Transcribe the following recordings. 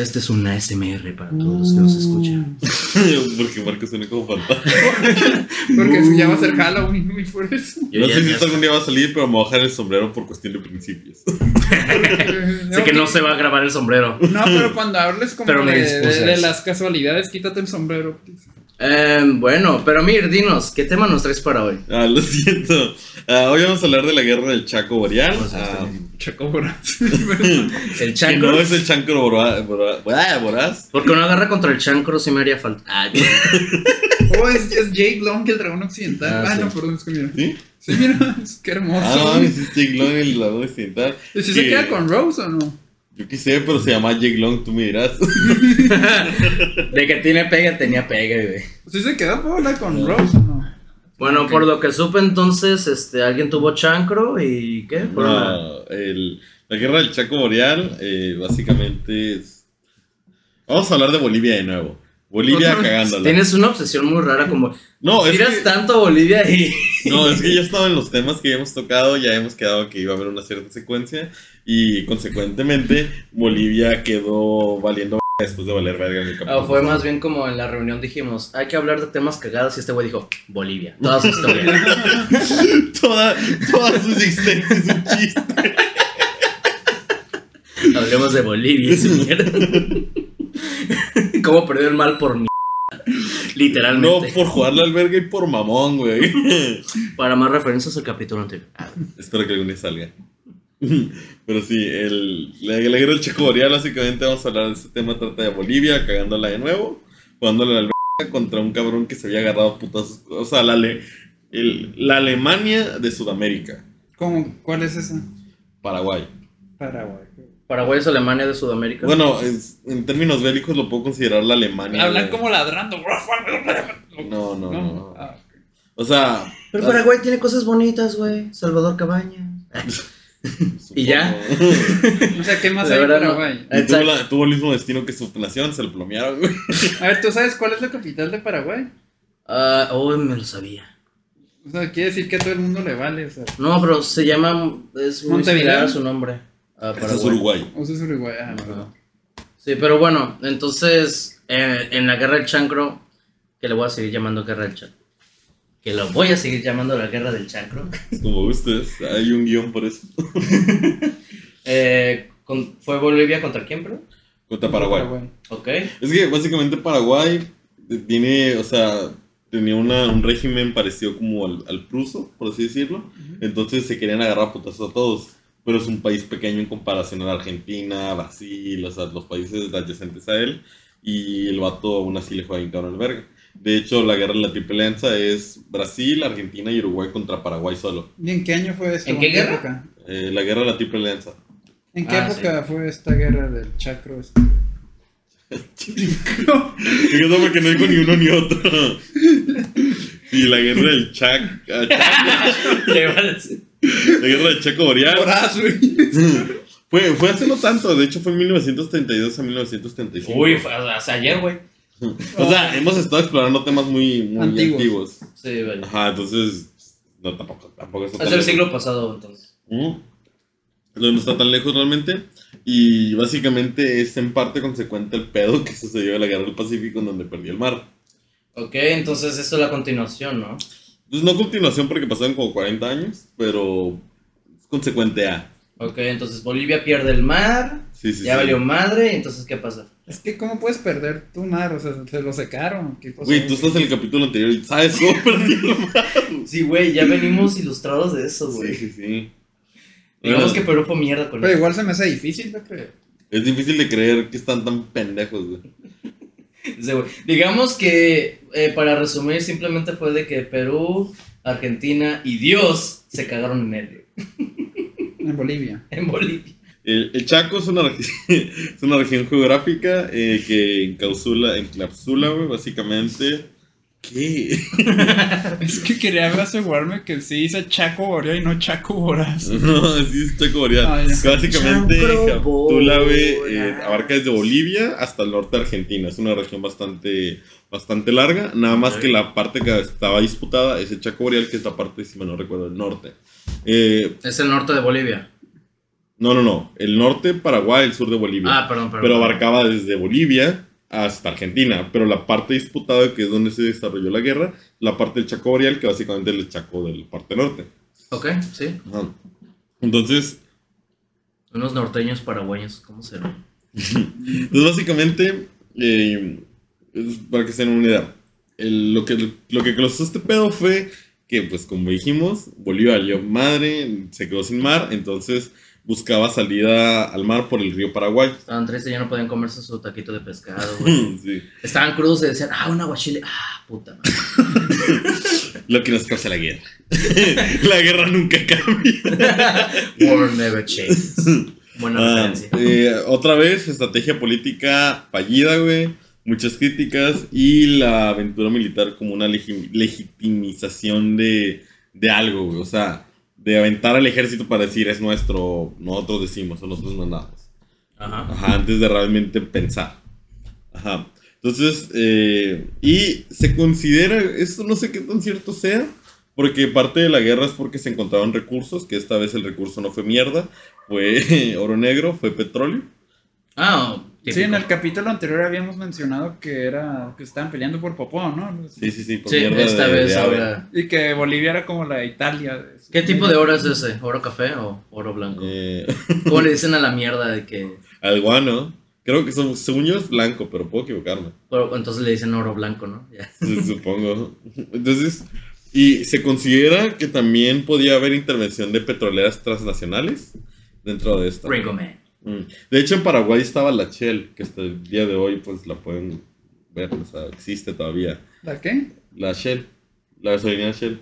Este es una SMR para todos los que nos escuchan. Porque Marco suena como fantasma. Porque ya va a ser Halloween, muy por eso. Yo no ya- sé si ya esto algún día va a salir, pero me voy a dejar el sombrero por cuestión de principios. Sé que no se va a grabar el sombrero. No, pero cuando hables como Pero me de, dispuse de- a de eso. las casualidades, quítate el sombrero. please. Eh, bueno, pero Mir, dinos, ¿qué tema nos traes para hoy? Ah, lo siento. Ah, hoy vamos a hablar de la guerra del Chaco Boreal. Ah, Chaco Boraz. El que no es el chancro bora- bora- ah. Porque una guerra contra el chancro sí me haría falta. Ah, oh, es, es Jake Long, el dragón occidental. Ah, Ah, sí. no, perdón, es que mira. ¿Sí? Sí, mira, es que hermoso. Ah, no, es Jake Long el lado occidental. ¿Y si se que- queda con Rose o no? Yo qué sé, pero se llama Jake Long, tú me dirás. de que tiene pega, tenía pega, güey. ¿Sí se quedó Paula con Rose no? Bueno, por lo que supe entonces, este, alguien tuvo chancro y ¿qué? No, el- la guerra del Chaco Boreal, eh, básicamente es. Vamos a hablar de Bolivia de nuevo. Bolivia cagándola. Tienes una obsesión muy rara como No, es tiras que, tanto a Bolivia y no, es que ya estaba en los temas que ya hemos tocado, ya hemos quedado que iba a haber una cierta secuencia y consecuentemente Bolivia quedó valiendo después de valer verga en el Ah, campeonato. fue más bien como en la reunión dijimos, hay que hablar de temas cagados y este güey dijo, Bolivia, toda su historia. toda, toda su existencia es un chiste. Hablemos de Bolivia, esa mierda. ¿Cómo perdió el mal por mí? No Literalmente. por jugar la alberga y por mamón, güey. Para más referencias al capítulo anterior. Ah, Espero que algún día salga. Pero sí, el, la, la guerra del Chaco Boreal, básicamente vamos a hablar de este tema. Trata de Bolivia cagándola de nuevo, jugándole la alberga contra un cabrón que se había agarrado putazos. O sea, la, el- la Alemania de Sudamérica, ¿Cómo? ¿Cuál es esa? Paraguay. Paraguay. Paraguay es Alemania de Sudamérica. Bueno, es- en términos bélicos lo puedo considerar la Alemania. Hablan de- como ladrando. No, no, no. Ah, O sea. Pero Paraguay tiene cosas bonitas, güey. Salvador Cabañas. ¿Y ya? O sea, ¿qué más La hay en verdad, no. Paraguay? Y tuvo, la- tuvo el mismo destino que su nación, se lo plomearon, güey. A ver, ¿tú sabes cuál es la capital de Paraguay? Ah, oh, me lo sabía. O sea, quiere decir que a todo el mundo le vale. O sea, No, pero se llama. Es muy Montevideo. similar a su nombre. A Este es Paraguay. Uruguay. o sea, es Uruguay. Ah, perdón. Sí, pero bueno, entonces eh, en la guerra del chancro, que le voy a seguir llamando guerra del chancro, que lo voy a seguir llamando la guerra del chancro, Como ustedes, hay un guion por eso. eh, con- ¿fue Bolivia contra quién, bro? Contra Paraguay. Ok. Es que básicamente Paraguay tiene, o sea, tenía una- un régimen parecido como al, al pruso, por así decirlo. Entonces se querían agarrar putazos a todos. Pero es un país pequeño en comparación a la Argentina, Brasil, o sea, los países adyacentes a él. Y el vato aún así le juega bien cabrón el verga. De hecho, la guerra de la Triple Alianza es Brasil, Argentina y Uruguay contra Paraguay solo. ¿Y en qué año fue esto? ¿En qué guerra? época? Eh, la guerra de la Triple Alianza. ¿En qué Ah, época fue esta guerra del chacro? este? Fíjate porque no dijo ni uno ni otro. Y la guerra del Chac, ah, Chac- Le iba a decir. La guerra del Chaco Boreal. Fue, fue hace no tanto, de hecho fue en 1932 a 1935. Uy, fue hace ayer, güey. O sea, hemos estado explorando temas muy, muy Antiguos. antiguos. Sí, vale. Ajá, entonces. No, tampoco, tampoco está tan Es el lejos. siglo pasado, entonces. No está tan lejos realmente. Y básicamente es en parte consecuente el pedo que sucedió en la guerra del Pacífico en donde perdió el mar. Ok, entonces esto es la continuación, ¿no? Pues no continuación porque pasaron como 40 años, pero es consecuente a. Ok, entonces Bolivia pierde el mar, Sí, sí, ya sí. valió madre, entonces ¿qué pasa? Es que, ¿cómo puedes perder tu mar? O sea, se lo secaron. Güey, tú estás en el capítulo anterior y sabes cómo perdió el mar. Sí, güey, ya venimos ilustrados de eso, güey. Sí, sí, sí. Digamos Bueno, que Perú fue mierda con Pero eso. igual se me hace difícil de creer. Es difícil de creer que están tan pendejos, güey. Sí, güey. Digamos que, eh, para resumir, simplemente fue de que Perú, Argentina y Dios se cagaron en él, En Bolivia. en Bolivia. El, el Chaco es una, es una región geográfica eh, que encapsula, encapsula, básicamente. ¿Qué? Es que quería asegurarme que sí dice Chaco Borea y no Chaco Boraz. No, sí es Chaco Boreal. Básicamente Boreal. eh, abarca desde Bolivia hasta el norte de Argentina. Es una región bastante, bastante larga. Nada más que la parte que estaba disputada es el Chaco Boreal, que es la parte, si me no recuerdo, del norte. Eh, Es el norte de Bolivia. No, no, no. El norte Paraguay, el sur de Bolivia. Ah, perdón, perdón. pero abarcaba desde Bolivia hasta Argentina. Pero la parte disputada, que es donde se desarrolló la guerra, la parte del Chaco Boreal, que básicamente es el Chaco de la parte norte. Ok, sí. Ajá. Entonces, Unos norteños paraguayos, ¿cómo será? Entonces, básicamente, eh, para que se den una idea, el- lo, que, lo que causó este pedo fue que, pues, como dijimos, Bolivia valió madre, se quedó sin mar, entonces buscaba salida al mar por el río Paraguay. Estaban tristes, ya no podían comerse su taquito de pescado, güey. Sí. Estaban crudos y decían, ah, un aguachile. Ah, puta madre. Lo que nos causa la guerra. la guerra nunca cambia. War never changes. Buena Ah, referencia. eh, otra vez, estrategia política fallida, güey. Muchas críticas y la aventura militar como una legi- legitimización de, de algo, güey. O sea, de aventar al ejército para decir es nuestro, nosotros decimos o nosotros mandamos. Ajá. Ajá, antes de realmente pensar. Ajá. Entonces, eh, y se considera, esto no sé qué tan cierto sea, porque parte de la guerra es porque se encontraron recursos, que esta vez el recurso no fue mierda, fue oro negro, fue petróleo. Ah, Sí, en el capítulo anterior habíamos mencionado que era que estaban peleando por Popó, ¿no? Sí, sí, sí, por Sí, mierda esta de- vez de ahora. Y que Bolivia era como la Italia. de- ¿Qué tipo de oro es ese? ¿Oro café o oro blanco? Eh, ¿Cómo le dicen a la mierda de que... al guano. Creo que son, según yo es blanco, pero puedo equivocarme. Pero entonces le dicen oro blanco, ¿no? Ya. Supongo. Entonces, y se considera que también podía haber intervención de petroleras transnacionales dentro de esta. Ringo Man. Mm. De hecho, en Paraguay estaba la Shell, que hasta el día de hoy pues la pueden ver, o sea, existe todavía. ¿La qué? La Shell, la gasolina Shell.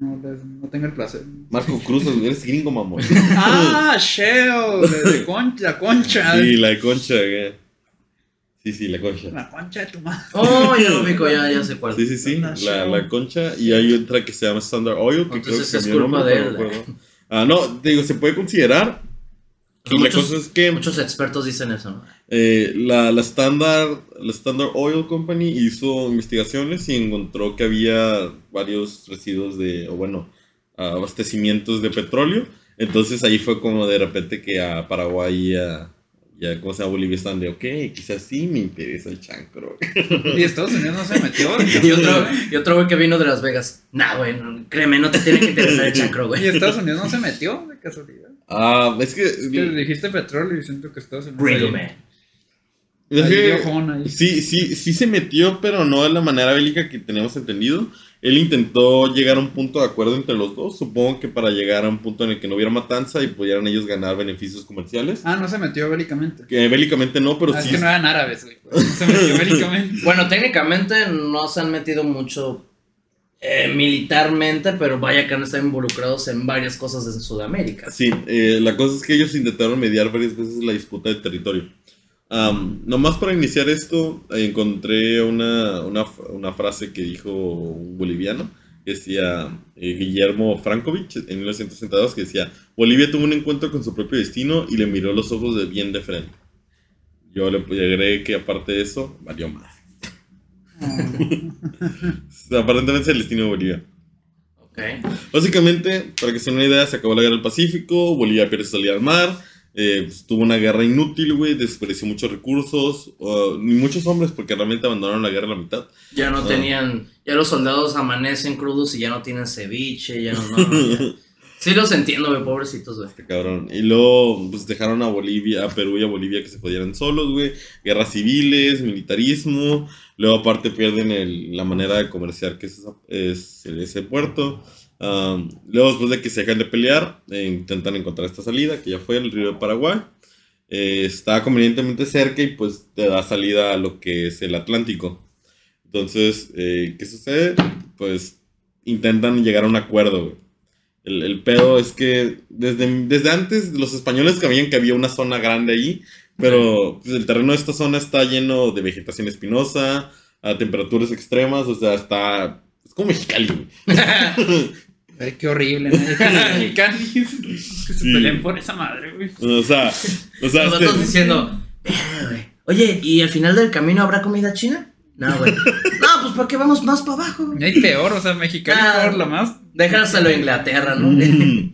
No, les- no tengo el placer. Marco Cruz, eres gringo, mamón. ah, Shell, de, de concha, la concha. Sí, la concha, güey. Sí, sí, la concha. La concha de tu madre. Oh, ya lo ubico, ya, ya sé cuál. Sí, sí, sí, la, la concha. Y hay otra que se llama Standard Oil, que Entonces creo es que cambió culpa nombre, de él. acuerdo. Ah, no, te digo, se puede considerar. Y la Muchos- cosa es que Muchos expertos dicen eso, ¿no? eh, la, la, Standard, la Standard Oil Company hizo investigaciones y encontró que había varios residuos de, o bueno, abastecimientos de petróleo. Entonces ahí fue como de repente que a Paraguay y a, y a ¿cómo se llama? Bolivia están de, ok, quizás sí me interesa el chancro. Y Estados Unidos no se metió. Y otro, y otro güey que vino de Las Vegas. Nah, güey, no, créeme, no te tiene que interesar el chancro, Y güey. Estados Unidos no se metió, de casualidad. Ah, es que... Es que dijiste petróleo y siento que Estados Unidos. Man. Es que- ahí. Sí, sí, sí se metió, pero no de la manera bélica que tenemos entendido. Él intentó llegar a un punto de acuerdo entre los dos, supongo que para llegar a un punto en el que no hubiera matanza y pudieran ellos ganar beneficios comerciales. Ah, no se metió bélicamente. Que bélicamente no, pero Ah, sí. es que no eran árabes, güey. No se metió bélicamente. Bueno, técnicamente no se han metido mucho eh, militarmente, pero vaya que han estado involucrados en varias cosas de Sudamérica. Sí, eh, la cosa es que ellos intentaron mediar varias veces la disputa de territorio. Am, nomás para iniciar esto, encontré una, una, una frase que dijo un boliviano, que decía eh, Guillermo Frankovich en 1962, que decía, Bolivia tuvo un encuentro con su propio destino y le miró los ojos de bien de frente. Yo le agregué que aparte de eso, valió más. Aparentemente es el destino de Bolivia. Ok. Básicamente, para que se den una idea, se acabó la guerra del Pacífico, Bolivia pierde su salida al mar, eh, pues, tuvo una guerra inútil, güey, desperdició muchos recursos, uh, ni muchos hombres porque realmente abandonaron la guerra a la mitad. Ya no Ah. tenían, ya los soldados amanecen crudos y ya no tienen ceviche, ya no, no, no, ya. Sí los entiendo, güey, pobrecitos, güey. Este cabrón. Y luego, pues dejaron a Bolivia, a Perú y a Bolivia que se jodieran solos, güey. Guerras civiles, militarismo. Luego, aparte, pierden el- la manera de comerciar que es, esa- es ese puerto. Am, luego, después de que se dejan de pelear, eh, intentan encontrar esta salida, que ya fue el río de Paraguay. Eh, está convenientemente cerca y pues te da salida a lo que es el Atlántico. Entonces, eh, ¿qué sucede? Pues intentan llegar a un acuerdo. El, el pedo es que desde, desde antes los españoles sabían que había una zona grande ahí, pero pues, el terreno de esta zona está lleno de vegetación espinosa, a temperaturas extremas, o sea, está... Es como Mexicali. Ay, qué horrible, ¿no? Mexicanos que se Sí. peleen por esa madre, güey. O sea, o sea, Nosotros este- diciendo, "Verga, güey. Oye, ¿y al final del camino habrá comida china? No, güey. No, pues ¿para qué vamos más para abajo? güey? Y hay peor, o sea, Mexicali Ah. por la más. Déjaselo a Inglaterra, ¿no? Mm.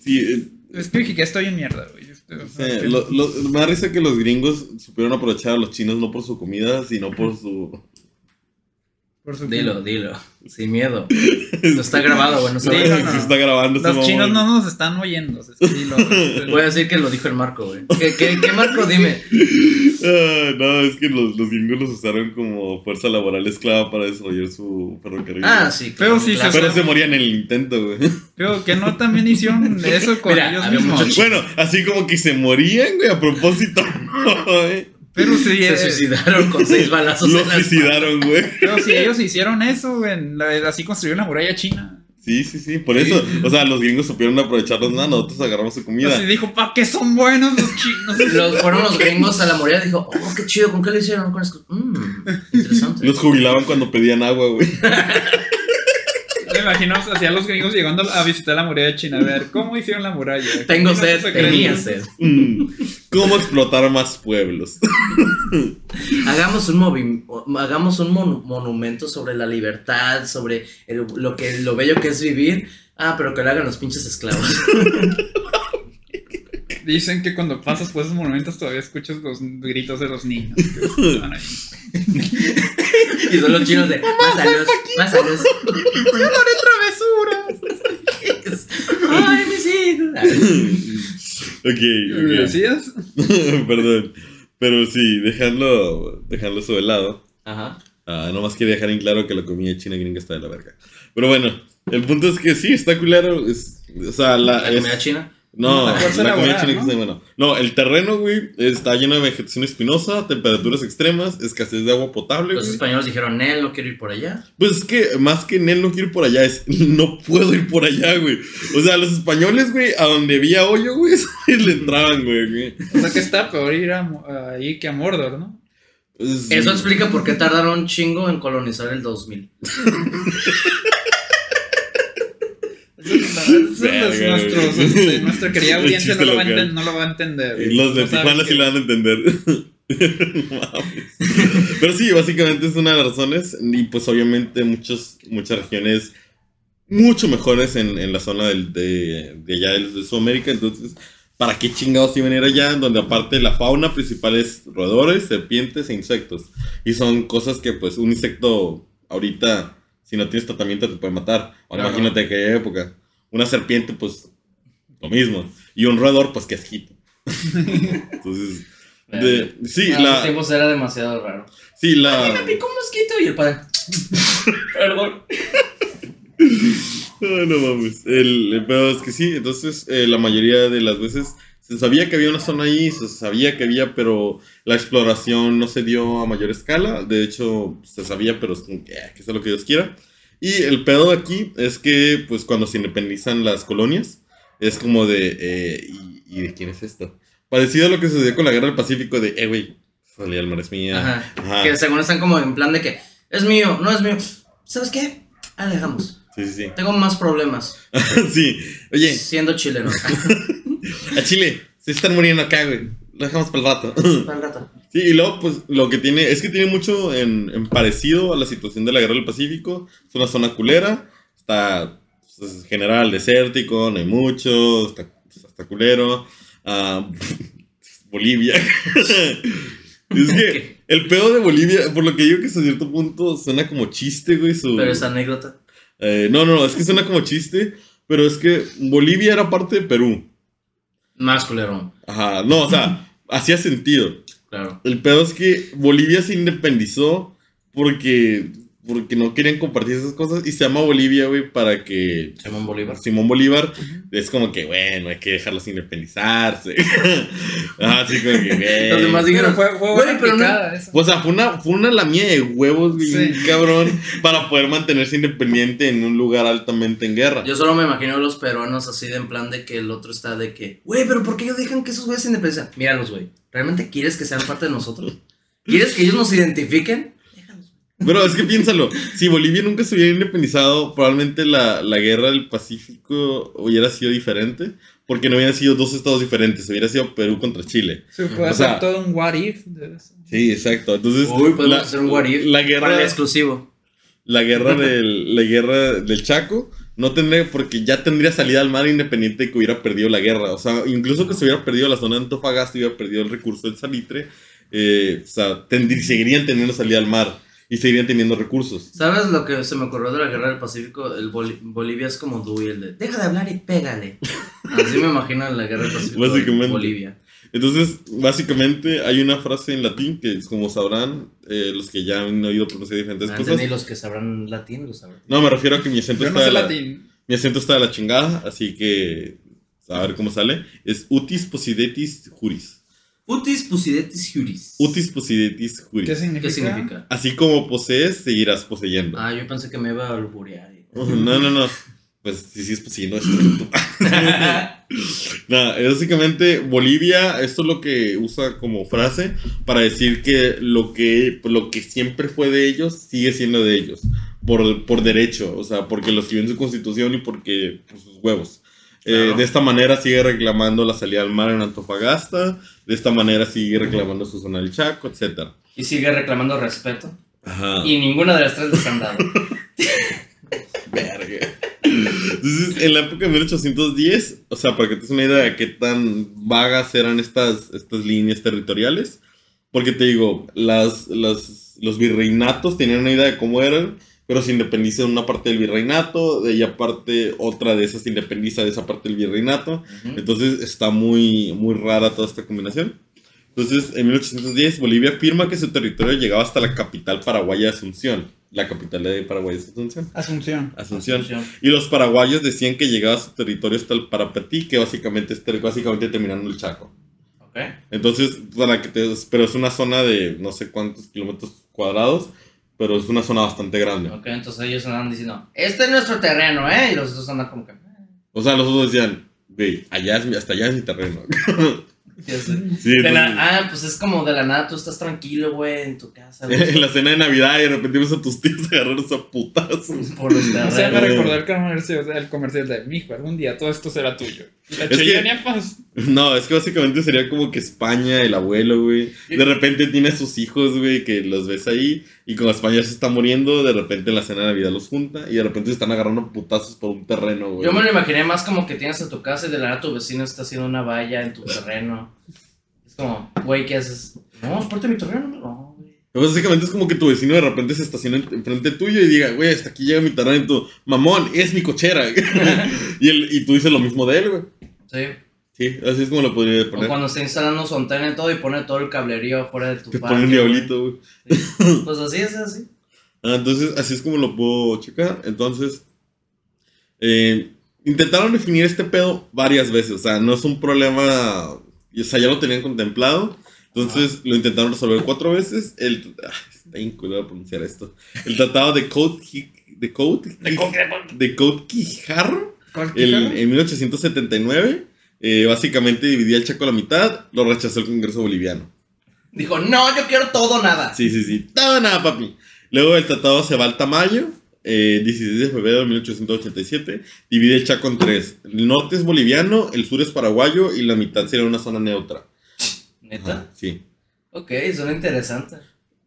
Sí, eh, Es que estoy en mierda, güey. Este, o sea, Sí, que- lo- lo- me da risa que los gringos supieron aprovechar a los chinos no por su comida, sino por su... Dilo, dilo. Sin miedo. No está grabado, güey. No se Sí, no, no. Se está grabando Los chinos no nos están oyendo. Voy a decir que lo dijo el Marco, güey. ¿Qué, qué, qué Marco? Dime. Ah, no, es que los, los gringos los usaron como fuerza laboral esclava para desarrollar su ferrocarril. Ah, sí. Pero sí se claro. Pero se morían en el intento, güey. Creo que no también hicieron eso con Mira, ellos mismos. Bueno, así como que se morían, güey, a propósito. güey. Pero sí, Se eh, suicidaron con seis balazos la suicidaron, güey. pero si ellos hicieron eso, güey, así construyeron la muralla china. Sí, sí, sí, por eso. O sea, los gringos supieron aprovecharlos, nada, nosotros agarramos su comida. Así dijo, ¿pa' qué son buenos los chinos? Los, fueron los gringos a la muralla y dijo, oh, qué chido, ¿con qué le hicieron? Con esto? Mmm, interesante. Los jubilaban cuando pedían agua, güey. Me imagino así a los gringos llegando a visitar la muralla china. A ver, ¿cómo hicieron la muralla? Tengo ¿Qué sed, tenía sed. Mm, ¿Cómo explotar más pueblos? Hagamos un, movi- hagamos un mon- monumento sobre la libertad, sobre el- lo, que, lo bello que es vivir. Ah, pero que lo hagan los pinches esclavos. Dicen que cuando pasas por esos monumentos todavía escuchas los gritos de los niños. que están ahí. y son los chinos de, más a luz, más a luz. ¡Travesuras! Ay, mis hijos. Ok, ok. ¿Decías? Perdón. Pero sí, dejando, dejando eso de lado. Ajá. Ah, nomás quería dejar en claro que la comida china gringa está de la verga. Pero bueno, el punto es que sí, está culero. Es, o sea, la. La es- comida china. No, La comida china ¿no? bueno. No, el terreno, güey, está lleno de vegetación espinosa, temperaturas extremas, escasez de agua potable, Los güey. españoles dijeron, Nel, no quiero ir por allá. Pues es que más que Nel no quiero ir por allá, es no puedo ir por allá, güey. O sea, los españoles, güey, a donde había hoyo, güey, le entraban, güey. güey. O sea que está peor ir a, ahí que a Mordor, ¿no? Es- Eso explica por qué tardaron un chingo en colonizar el 2000. Eso es- eso es Verga, nuestros, este, nuestra querida audiencia no lo, enten- no lo va a entender. Y Los de No Tijuana sí lo van a entender. Pero sí, básicamente es una de las razones. Y pues obviamente muchos, muchas regiones mucho mejores en, en la zona del- de, de allá de Sudamérica. Entonces, ¿para qué chingados iban a ir allá? Donde aparte la fauna principal es roedores, serpientes e insectos. Y son cosas que pues un insecto ahorita, si no tienes tratamiento, te puede matar. Ahora Claro. imagínate qué época. Una serpiente, pues lo mismo. Y un roedor, pues que asquito. Entonces, de- sí, esos la, tiempos era demasiado raro. sí, la, Me picó un mosquito y el padre. Perdón. Ah, no mames. El, el pedo es que sí, entonces eh, la mayoría de las veces se sabía que había una zona ahí, se sabía que había, pero la exploración no se dio a mayor escala. De hecho, se sabía, pero es como que, ah, que sea lo que Dios quiera. Y el pedo aquí es que, pues, cuando se independizan las colonias, es como de, eh, ¿y, y de quién es esto? Parecido a lo que sucedió con la guerra del Pacífico, de, eh, güey, salía el mar es mía. Ajá. Ajá. Que según están como en plan de que es mío, no es mío. ¿Sabes qué? Ah, dejamos. Sí, sí, sí. Tengo más problemas sí. Oye, siendo chileno. a Chile, se están muriendo acá, güey. Lo dejamos para el rato. Para el rato. Sí, y luego, pues, lo que tiene, es que tiene mucho en, en parecido a la situación de la guerra del Pacífico. Es una zona culera, está, pues, en general, desértico, no hay mucho, está, está culero. Ah, Bolivia. es que el pedo de Bolivia, por lo que digo que hasta cierto punto suena como chiste, güey. Su, Pero esa anécdota. Eh, no, no, no, es que suena como chiste, pero es que Bolivia era parte de Perú. Más culero. Ajá, no, o sea, hacía sentido. Claro. El pedo es que Bolivia se independizó porque, porque no querían compartir esas cosas y se llama Bolivia, güey, para que Simón Bolívar. Simón Bolívar es como que, bueno, hay que dejarlos independizarse. Ajá, así como que, güey. Los demás dijeron, fue, fue "Güey, buena pero no- esa. O sea, fue una, fue una lamía de huevos, güey, Sí. cabrón, para poder mantenerse independiente en un lugar altamente en guerra. Yo solo me imagino a los peruanos así de en plan de que el otro está de que, güey, pero ¿por qué ellos dejan que esos güeyes se independizan? Míralos, güey. ¿Realmente quieres que sean parte de nosotros? ¿Quieres que ellos nos identifiquen? Pero es que piénsalo, si Bolivia nunca se hubiera independizado, probablemente la, la guerra del Pacífico hubiera sido diferente, porque no hubieran sido dos estados diferentes, hubiera sido Perú contra Chile. Se puede O hacer sea- todo un what if de eso. Sí, exacto. Entonces, Uy, podemos la, hacer un what if la para el guerra, exclusivo. la guerra del, la guerra del Chaco no tendría, porque ya tendría salida al mar independiente de que hubiera perdido la guerra. O sea, incluso que se hubiera perdido la zona de Antofagasta y hubiera perdido el recurso del salitre, eh, o sea, seguirían teniendo salida al mar y seguirían teniendo recursos. ¿Sabes lo que se me ocurrió de la guerra del Pacífico? El Boli- Bolivia es como Dewey, el de deja de hablar y pégale. Así me imagino la guerra del Pacífico de. Bolivia. Entonces, básicamente hay una frase en latín que, como sabrán, eh, los que ya han oído pronunciar diferentes Ah, cosas. entendí, los que sabrán latín lo sabrán. No, me refiero a que mi acento Yo está no sé de la, latín. mi acento está de la chingada, así que a ver cómo sale. Es utis possidetis juris. Utis pusidetis juris. Utis possidetis juris. ¿Qué significa? ¿Qué significa? Así como posees, seguirás poseyendo. Ah, yo pensé que me iba a alburear. No, no, no. Pues sí, sí es poseyendo esto. Nada, básicamente Bolivia, esto es lo que usa como frase para decir que lo que, lo que siempre fue de ellos sigue siendo de ellos. Por, por derecho, o sea, porque lo escribió en su constitución y porque por sus huevos. Eh, de esta manera sigue reclamando la salida al mar en Antofagasta, de esta manera sigue reclamando su zona del Chaco, etc. Y sigue reclamando respeto. Ajá. Y ninguna de las tres les han dado. Verga. Entonces, en la época de 1810, o sea, para que te des una idea de qué tan vagas eran estas, estas líneas territoriales, porque te digo, las, las- los virreinatos tenían una idea de cómo eran, pero se independiza de una parte del virreinato, de ahí aparte otra de esas se independiza de esa parte del virreinato, Ujú. entonces está muy, muy rara toda esta combinación. Entonces, en 1810, Bolivia afirma que su territorio llegaba hasta la capital paraguaya de Asunción. La capital de Paraguay es Asunción. Asunción. Asunción. Asunción. Y los paraguayos decían que llegaba a su territorio hasta el Parapetí, que básicamente es ter- básicamente terminando el Chaco. Ok. Entonces, para que te, pero es una zona de no sé cuántos kilómetros cuadrados, pero es una zona bastante grande. Ok, entonces ellos andan diciendo, este es nuestro terreno, ¿eh? Y los otros andan como que... O sea, los otros decían, güey, allá es mi- hasta allá es mi terreno. Ya sé. Sí, la- ah, pues es como de la nada, tú estás tranquilo, güey, en tu casa, güey. en la cena de Navidad y de repente ves a tus tíos agarrarse a putazos. Por los O sea, me recordó el comercial, o sea, el comercial de mijo, algún día todo esto será tuyo. La Es que-. No, es que básicamente sería como que España, el abuelo, güey. De repente tiene a sus hijos, güey, que los ves ahí. Y como España se está muriendo, de repente en la cena de Navidad los junta. Y de repente se están agarrando putazos por un terreno, güey. Yo me lo imaginé más como que tienes a tu casa y de la nada tu vecino está haciendo una valla en tu terreno. Es como, güey, ¿qué haces? No, es parte de mi terreno, no, güey. Básicamente es como que tu vecino de repente se estaciona en- enfrente tuyo y diga, güey, hasta aquí llega mi terreno. Mamón, es mi cochera. y, él- y tú dices lo mismo de él, güey. Sí. Sí, así es como lo podría O poner. cuando está instalando su antena y todo y pone todo el cablerío afuera de tu Te pone un diablito, güey. Pues así es así. Ah, entonces, así es como lo puedo checar. Entonces, eh, intentaron definir este pedo varias veces. O sea, no es un problema. O sea, ya lo tenían contemplado. Entonces, lo intentaron resolver cuatro veces. El. ah, está inculado pronunciar esto. El tratado de Code. De Code. De Code Quijarro. el- en 1879. eh, básicamente dividía el Chaco a la mitad. Lo rechazó el Congreso Boliviano. Dijo, no, yo quiero todo nada. Sí, sí, sí. Todo nada, papi. Luego el tratado se va al Tamayo. Eh, 16 de febrero de 1887. Divide el Chaco en tres. El norte es boliviano, el sur es paraguayo y la mitad sería una zona neutra. ¿Neta? Ajá, sí. Ok, suena interesante.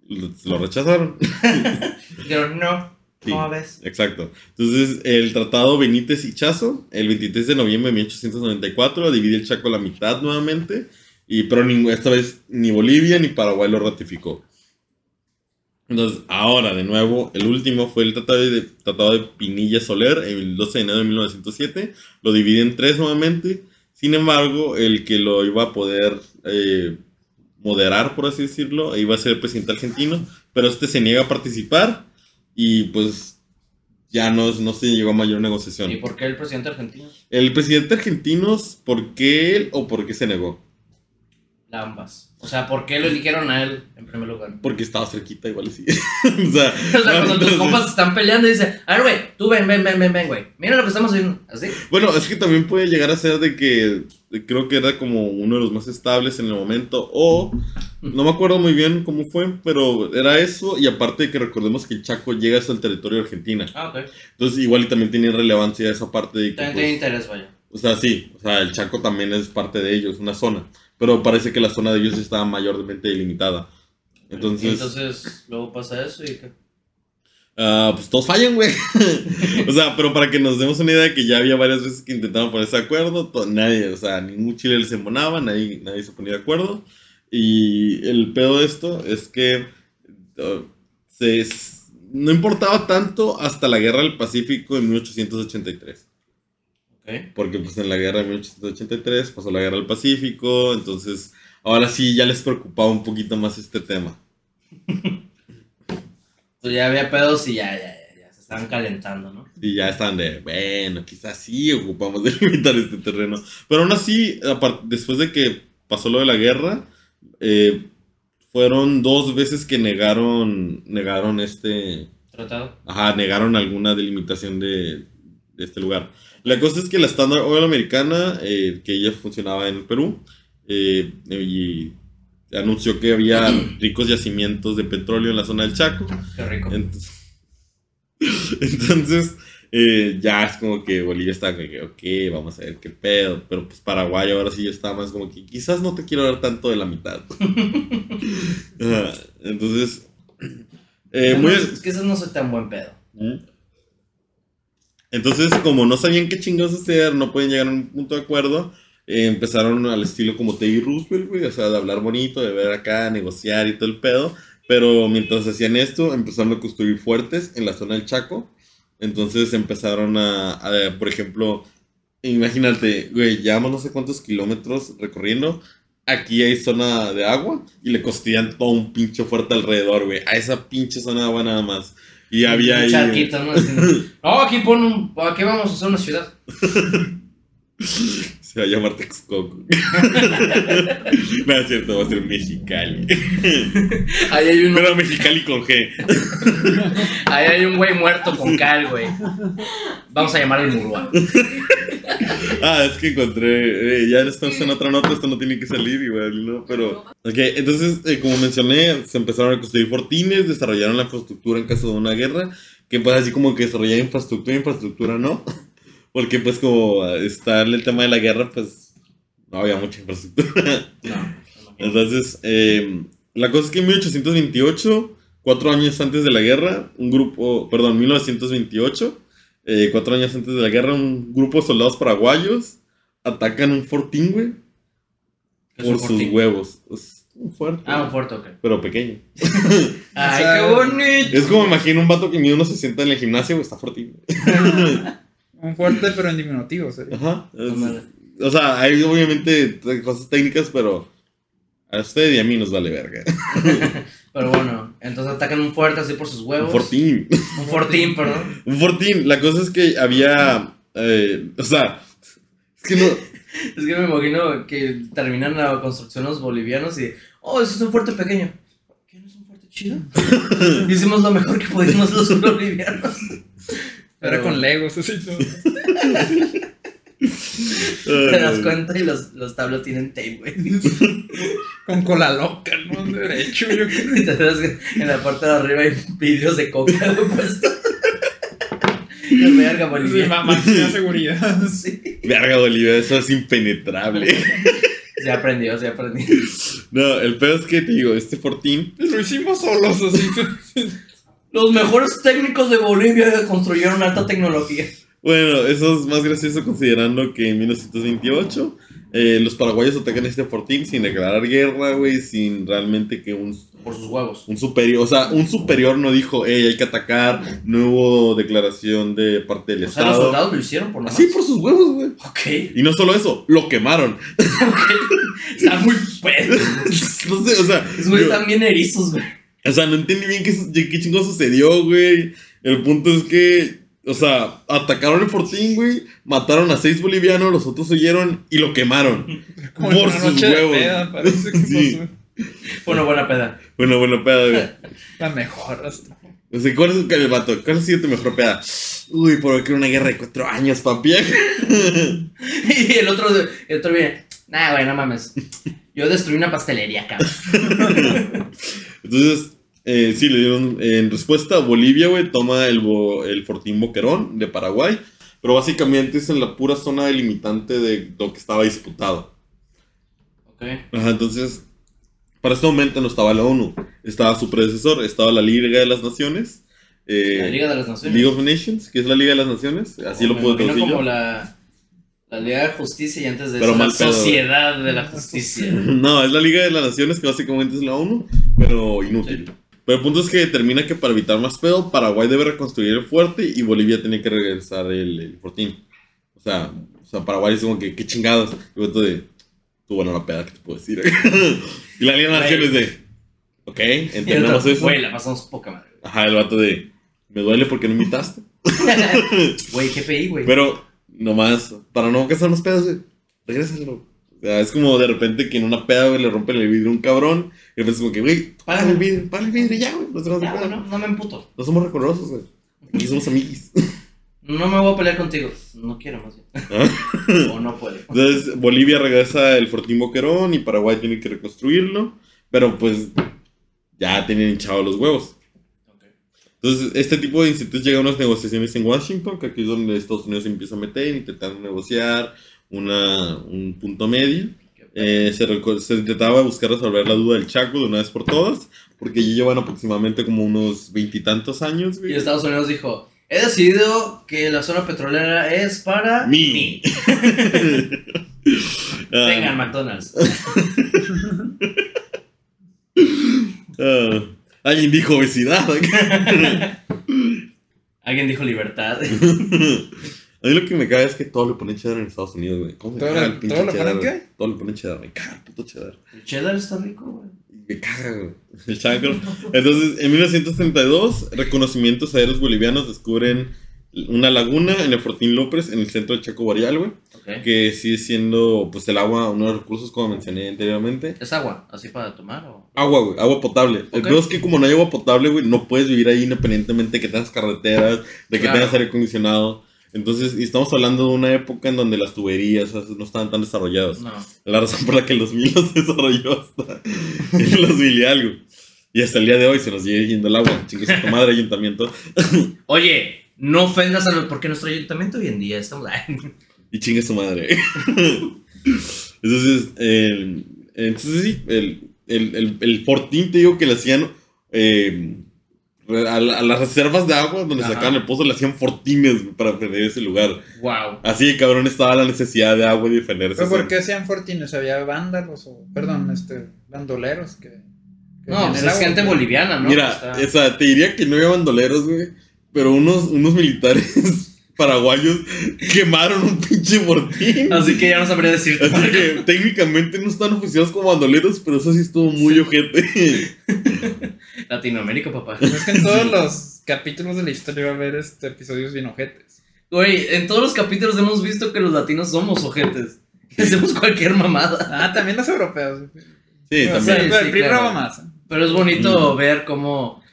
Lo, lo rechazaron. Dijeron, no, Sí. ¿cómo ves? Exacto. Entonces, el tratado Benítez y Chazo, el 23 de noviembre de 1894, divide el Chaco a la mitad nuevamente. Y, pero esta vez ni Bolivia ni Paraguay lo ratificó. Entonces, ahora, de nuevo, el último fue el tratado de, tratado de Pinilla Soler, el 12 de enero de 1907. Lo divide en tres nuevamente. Sin embargo, el que lo iba a poder eh, moderar, por así decirlo, iba a ser el presidente argentino. Pero este se niega a participar. Y pues ya no, no se llegó a mayor negociación. ¿Y por qué el presidente argentino? El presidente argentino, ¿por qué él o por qué se negó? Ambas. O sea, ¿por qué lo eligieron a él en primer lugar? Porque estaba cerquita, igual sí. o sea, O sea, cuando tus compas están peleando y dicen, a ver, güey, tú ven, ven, ven, ven, ven, güey. Mira lo que estamos haciendo. Así. Bueno, es que también puede llegar a ser de que creo que era como uno de los más estables en el momento. O no me acuerdo muy bien cómo fue, pero era eso. Y aparte de que recordemos que el Chaco llega hasta el territorio de Argentina. Ah, ok. Entonces, igual y también tiene relevancia esa parte de que. También pues, tiene interés, vaya. O sea, sí, o sea, el Chaco también es parte de ellos, una zona. Pero parece que la zona de ellos está mayormente delimitada. Entonces, Entonces, luego pasa eso y que. Ah, pues todos fallan, güey. o sea, pero para que nos demos una idea de que ya había varias veces que intentaban ponerse de acuerdo, nadie, o sea, ningún chile les embonaba, nadie, nadie se ponía de acuerdo. Y el pedo de esto es que uh, se, no importaba tanto hasta la guerra del Pacífico en 1883. Ok. Porque pues en la guerra de 1883 pasó la guerra del Pacífico, entonces ahora sí ya les preocupaba un poquito más este tema. Pues ya había pedos y ya, ya, ya, ya se estaban calentando, ¿no? Y ya estaban de, bueno, quizás sí ocupamos delimitar este terreno. Pero aún así, después de que pasó lo de la guerra, eh, fueron dos veces que negaron, negaron este, Tratado. ajá, negaron alguna delimitación de, de este lugar. La cosa es que la Standard Oil americana, eh, que ella funcionaba en Perú, eh, y anunció que había ricos yacimientos de petróleo en la zona del Chaco. Qué rico. Entonces, entonces, eh, ya es como que Bolivia está como que, ok, vamos a ver qué pedo. Pero pues Paraguay ahora sí ya está más como que quizás no te quiero dar tanto de la mitad. Ajá, entonces, eh, muy... Es que eso no soy tan buen pedo. ¿Mm? Entonces, como no sabían qué chingados hacer, no pueden llegar a un punto de acuerdo, eh, empezaron al estilo como Teddy Roosevelt, güey, o sea, de hablar bonito, de ver acá, negociar y todo el pedo. Pero mientras hacían esto, empezaron a construir fuertes en la zona del Chaco. Entonces empezaron a, a, por ejemplo, imagínate, güey, llevamos no sé cuántos kilómetros recorriendo. Aquí hay zona de agua y le construían todo un pinche fuerte alrededor, güey. A esa pinche zona de agua nada más. Y había ahí. charquito, ¿no? No, aquí pon un. Aquí vamos a hacer una ciudad. Se va a llamar Texcoco. no es cierto, va a ser Mexicali. Ahí hay un, Pero Mexicali con G. ahí hay un güey muerto con cal, güey. Vamos a llamar el Murúa. Ah, es que encontré. eh, ya estamos en otra nota, esto no tiene que salir igual, ¿no? Pero. Ok, entonces, eh, como mencioné, se empezaron a construir fortines, desarrollaron la infraestructura en caso de una guerra. Que pues así como que desarrollar infraestructura, infraestructura no. Porque pues como está el tema de la guerra, pues no había mucha infraestructura. No, no, no. Entonces, eh, la cosa es que en 1828, cuatro años antes de la guerra, un grupo, perdón, 1928, eh, cuatro años antes de la guerra, un grupo de soldados paraguayos atacan un fortín, güey, ¿Qué es por un sus fortín? huevos. Es un fuerte, Ah, un fuerte, ok. pero pequeño. Ay, O sea, qué bonito. Es como imagino un vato que mide unos 60 en el gimnasio, güey, está fortín. Un fuerte, pero en diminutivo, sería. Ajá. Mames. o sea, hay obviamente cosas técnicas, pero a usted y a mí nos vale verga. Pero bueno, entonces atacan un fuerte así por sus huevos. Un fortín. Un fortín, perdón. Un fortín. La cosa es que había. eh, o sea. Es que no. Es que me imagino que terminan la construcción los bolivianos y. Oh, eso es un fuerte pequeño. ¿Qué no es un fuerte chido? Hicimos lo mejor que pudimos los bolivianos. Era Pero con Legos, así todo. Te das cuenta y los, los tablos tienen tape, güey. Con cola loca, ¿no? Derecho, yo creo. Y te das que en la parte de arriba hay vidrios de coca, güey, puesto. Verga, Sí, ma- máxima seguridad. Sí. Verga, Bolivia, eso es impenetrable. Se aprendió, se aprendió. No, el pedo es que te digo, este fortín. Lo hicimos solos, así. Los mejores técnicos de Bolivia construyeron alta tecnología. Bueno, eso es más gracioso considerando que en 1928 eh, los paraguayos atacan este fortín sin declarar guerra, güey, sin realmente que un, Por sus huevos. un superior, o sea, un superior no dijo, hey, hay que atacar, no hubo declaración de parte del O sea, los Estado. soldados lo hicieron por nada más. por sus huevos, güey. Ok. Y no solo eso, lo quemaron. Están muy pedos. no sé, o sea, Esos güeyes están bien erizos, güey. O sea, no entendí bien qué, qué chingo sucedió, güey. El punto es que, o sea, atacaron el fortín, güey, mataron a seis bolivianos, los otros huyeron y lo quemaron. Como por una sus noche de huevos. peda, parece que Sí. Fue una buena peda. Bueno, bueno, peda, güey. La mejor. hasta. O sea, ¿cuál es el vato? ¿Cuál ha sido tu mejor peda? Uy, porque era una guerra de cuatro años, papi. Y el otro, el otro viene. Nah, güey, no mames. Yo destruí una pastelería, cabrón. Entonces, eh, sí, le dieron en respuesta Bolivia, güey, toma el, bo- el Fortín Boquerón de Paraguay, pero básicamente es en la pura zona delimitante de lo que estaba disputado. Ok. Ajá, entonces, para este momento no estaba la ONU, estaba su predecesor, estaba la Liga de las Naciones, eh, La Liga de las Naciones. League of Nations, que es la Liga de las Naciones, así lo puedo traducir como yo. la, la Liga de Justicia y antes de Pero eso la pedo, Sociedad de la Justicia. No, es la Liga de las Naciones, que básicamente es la ONU, pero inútil. Sí. Pero el punto es que determina que para evitar más pedo, Paraguay debe reconstruir el fuerte y Bolivia tiene que regresar el, el fortín. O sea, o sea, Paraguay es como que, qué chingados. Y el vato de, tú, bueno, la peda, ¿qué te puedo decir? y la Liga de las Naciones de, ok, entendemos eso. Güey, la pasamos poca madre. Ajá, el vato de, me duele porque no invitaste. Güey, qué PI, güey. Pero, nomás, para no gastar más pedas, güey, regrésalo. O sea, es como de repente que en una peda, güey, le rompen el vidrio a un cabrón. Y después como que, güey, págale el vidrio, págale el vidrio ya, güey. No, Ya, me emputo. no somos recorrosos, güey. Aquí somos amiguis. No me voy a pelear contigo. No quiero más bien. o no puedo. Entonces, Bolivia regresa el Fortín Boquerón y Paraguay tiene que reconstruirlo. Pero pues, ya tienen hinchados los huevos. Entonces, este tipo de institutos llega a unas negociaciones en Washington, que aquí es donde Estados Unidos se empieza a meter, intentando negociar una, un punto medio. Eh, se, se intentaba buscar resolver la duda del Chaco de una vez por todas, porque ya llevan aproximadamente como unos veintitantos años. Y güey. Estados Unidos dijo, he decidido que la zona petrolera es para Mí. Ah, Vengan, McDonald's. ah, alguien dijo obesidad. Alguien dijo libertad. A mí lo que me caga es que todo le ponen cheddar en Estados Unidos, güey. ¿Cómo me ¿Todo caga el pinche todo le cheddar? ponen güey? qué? Todo le ponen cheddar, me caga el puto cheddar. El cheddar está rico, güey. Me caga, güey. El chancro. Entonces, en 1932, reconocimientos aéreos bolivianos descubren una laguna en el Fortín López, en el centro de Chaco Boreal, güey. Ok. Que sigue siendo, pues, el agua, uno de los recursos, como mencioné anteriormente. ¿Es agua? ¿Así para tomar o...? Agua, güey, agua potable. El Ok. peor es que como no hay agua potable, güey, no puedes vivir ahí independientemente de que tengas carreteras, de que Claro. tengas aire acondicionado. Entonces, y estamos hablando de una época en donde las tuberías o sea, no estaban tan desarrolladas. No. La razón por la que el 2000 los desarrolló hasta el 2000 y algo. Y hasta el día de hoy se nos sigue yendo el agua. Chingues a tu madre, ayuntamiento. Oye, no ofendas a los... Porque nuestro ayuntamiento hoy en día estamos... Y chingue su madre. Entonces, el- entonces sí, el, el, el, el fortín te digo que le hacían eh, a, la- a las reservas de agua donde Ajá. sacaban el pozo le hacían fortines para defender ese lugar. wow. Así de cabrón estaba la necesidad de agua y defenderse. ¿Pero por qué hacían fortines? ¿Había vándalos o, perdón, este, bandoleros que... que No, pues es agua? gente boliviana, ¿no? Mira, o sea, te diría que no había bandoleros, güey. Pero unos, unos militares paraguayos quemaron un pinche fortín. Así que ya no sabría decirte. Así que técnicamente no están oficiados como bandoleros, pero eso sí estuvo muy ojete. Latinoamérica, papá. Es que en todos los capítulos de la historia va a haber este, episodios bien ojetes. Güey, en todos los capítulos hemos visto que los latinos somos ojetes. Que hacemos cualquier mamada. Ah, también los europeos. Sí, O también. sea, pero sí, el PRI claro. más. Pero es bonito Mm. ver cómo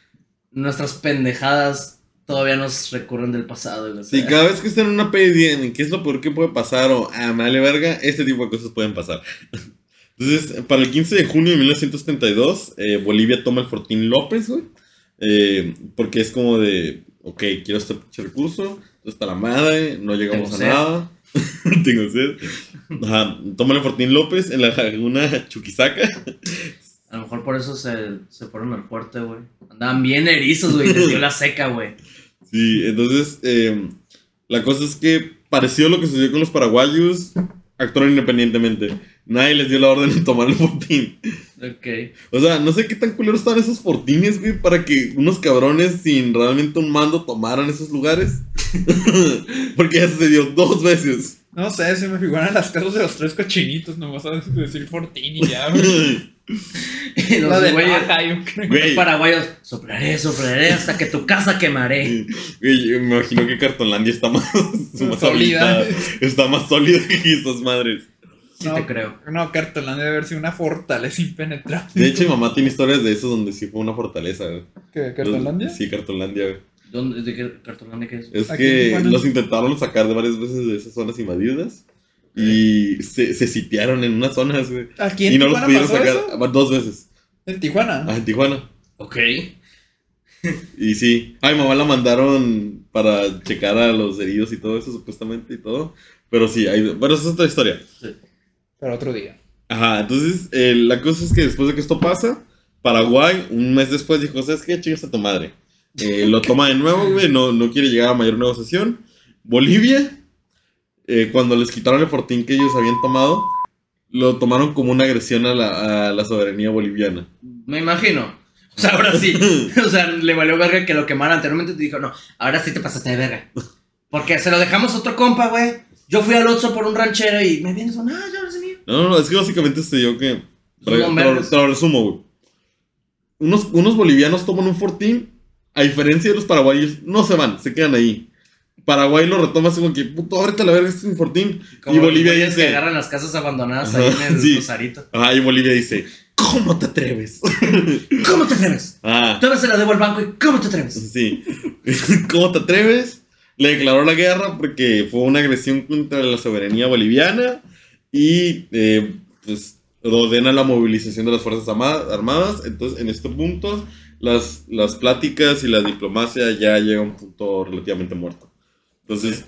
nuestras pendejadas todavía nos recurren del pasado. Sí, cada vez que están en una pedida en qué es lo peor que puede pasar o ah, me vale verga, este tipo de cosas pueden pasar. Entonces, para el 15 de junio de 1932, eh, Bolivia toma el Fortín López, güey. eh, porque es como de, ok, quiero este pinche recurso, está la madre, no llegamos Tengo a sed. nada. Tengo sed. Ajá, toma el Fortín López en la laguna Chuquisaca. A lo mejor por eso se, se fueron al fuerte, güey. Andaban bien erizos, güey. Les dio la seca, güey. Sí, entonces, eh, la cosa es que pareció lo que sucedió con los paraguayos, actuaron independientemente. Nadie les dio la orden de tomar el fortín. Ok. O sea, no sé qué tan culeros están esos fortines, güey, para que unos cabrones sin realmente un mando tomaran esos lugares. Porque ya sucedió dos veces. No sé, se me figuran las casas de los tres cochinitos, nomás a decir Fortín y ya, güey. Y los de güeyes, yo creo. los Güey, paraguayos, soplaré, soplaré hasta que tu casa quemaré. güey, yo me imagino que Cartolandia está más, más Sólida. Está más sólida que esas madres. Sí No. te creo. No, Cartolán debe haber sido una fortaleza impenetrable. De hecho, mi mamá tiene historias de eso donde sí fue una fortaleza, güey. ¿Qué? ¿Cartolandia? Sí, Cartolandia, güey. ¿Dónde, ¿De qué cartón qué es? Es Aquí que los intentaron sacar de varias veces de esas zonas invadidas. Y se, se sitiaron en unas zonas, güey. ¿Aquí en Y no los pudieron pasó sacar eso? dos veces. ¿En Tijuana? Ah, en Tijuana. Ok. Y sí. Ay, mamá la mandaron para checar a los heridos y todo eso, supuestamente y todo. Pero sí, hay, bueno, esa es otra historia. Para otro día. Ajá, entonces eh, la cosa es que después de que esto pasa, Paraguay, un mes después, dijo: ¿Sabes qué? Chingas a tu madre. eh, lo toma de nuevo, güey, no, no quiere llegar a mayor negociación. Bolivia, eh, cuando les quitaron el fortín que ellos habían tomado, lo tomaron como una agresión a la, a la soberanía boliviana. Me imagino. O sea, ahora sí. O sea, le valió verga que lo quemaran anteriormente. Te dijo, no, ahora sí te pasaste de verga. Porque se lo dejamos a otro compa, güey. Yo fui al Otso por un ranchero y me vienes con, ah, ya ahora mío. No, no, no, es que básicamente se dio que. Te lo, bomberos. te lo resumo, güey. Unos, unos bolivianos toman un fortín, a diferencia de los paraguayos, no se van, se quedan ahí. Paraguay lo retoma así como que, puto, ábrete a la verga, este es un fortín. Como y Bolivia que dice. agarran las casas abandonadas ahí en el sí. Rosarito. Ajá, y Bolivia dice, ¿cómo te atreves? ¿Cómo te atreves? ah, Todavía se la debo al banco y ¿cómo te atreves? sí. ¿Cómo te atreves? Le declaró la guerra porque fue una agresión contra la soberanía boliviana y eh, pues ordena la movilización de las Fuerzas Armadas. Entonces, en este punto, las, las pláticas y la diplomacia ya llega a un punto relativamente muerto. Entonces,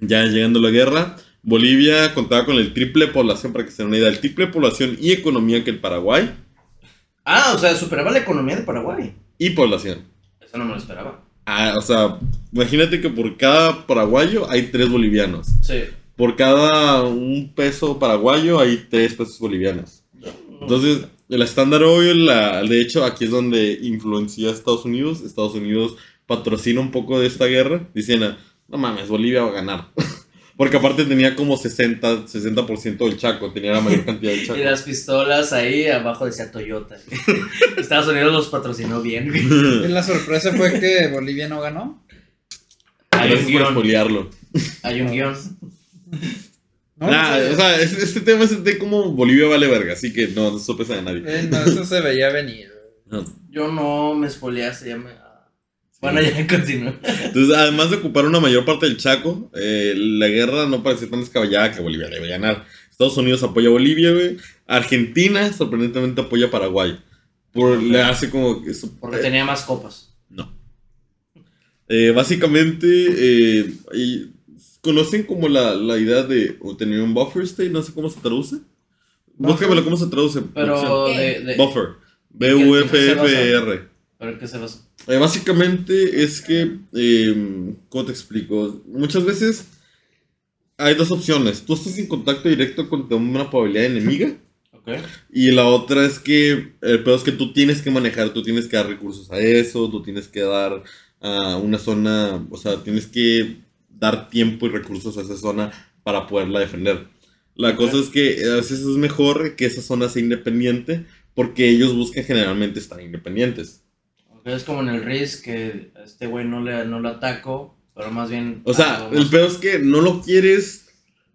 ya llegando la guerra, Bolivia contaba con el triple población, para que se den una idea, el triple población y economía que el Paraguay Ah, o sea, superaba la economía de Paraguay. y población. Eso no me lo esperaba. Ah, o sea, imagínate que por cada paraguayo hay tres bolivianos. Sí. Por cada un peso paraguayo hay tres pesos bolivianos. Entonces, el estándar obvio, la, de hecho, aquí es donde influencia a Estados Unidos. Estados Unidos patrocina un poco de esta guerra. Dicen, no mames, Bolivia va a ganar. Porque aparte tenía como 60, 60% del Chaco, tenía la mayor cantidad del Chaco. Y las pistolas ahí abajo decía Toyota. Estados Unidos los patrocinó bien. Y la sorpresa fue que Bolivia no ganó. Hay un Gracias guion. spoilearlo. Hay un guion. No, Nah, no, o sea, este, este tema es de cómo Bolivia vale verga, así que no, no sorpresa de nadie. eh, no, eso se veía venir. No. Yo no me espoleaste, ya me. Bueno, ya continúo. Entonces, además de ocupar una mayor parte del Chaco, eh, la guerra no parecía tan descabellada que Bolivia debe ganar. Estados Unidos apoya a Bolivia, güey. Argentina, sorprendentemente, apoya a Paraguay. Por, le hace como eso- Porque eh, tenía más copas. No. Eh, básicamente, eh, y- ¿conocen como la, la idea de tener un buffer state? No sé cómo se traduce. Búscamelo cómo se traduce. Pero producción. de. de Buffer. ¿Y B-U-F-F-R. ¿Pero qué se basa? Eh, básicamente es que, eh, ¿cómo te explico? Muchas veces hay dos opciones. Tú estás en contacto directo con una probabilidad enemiga Ok. y la otra es que el es que tú tienes que manejar, tú tienes que dar recursos a eso, tú tienes que dar a una zona, o sea, tienes que dar tiempo y recursos a esa zona para poderla defender. La cosa es que a veces es mejor que esa zona sea independiente porque ellos buscan generalmente estar independientes. Ok, Es como en el Risk que a este güey no le, no lo ataco, pero más bien. O sea, el peor es que no lo quieres,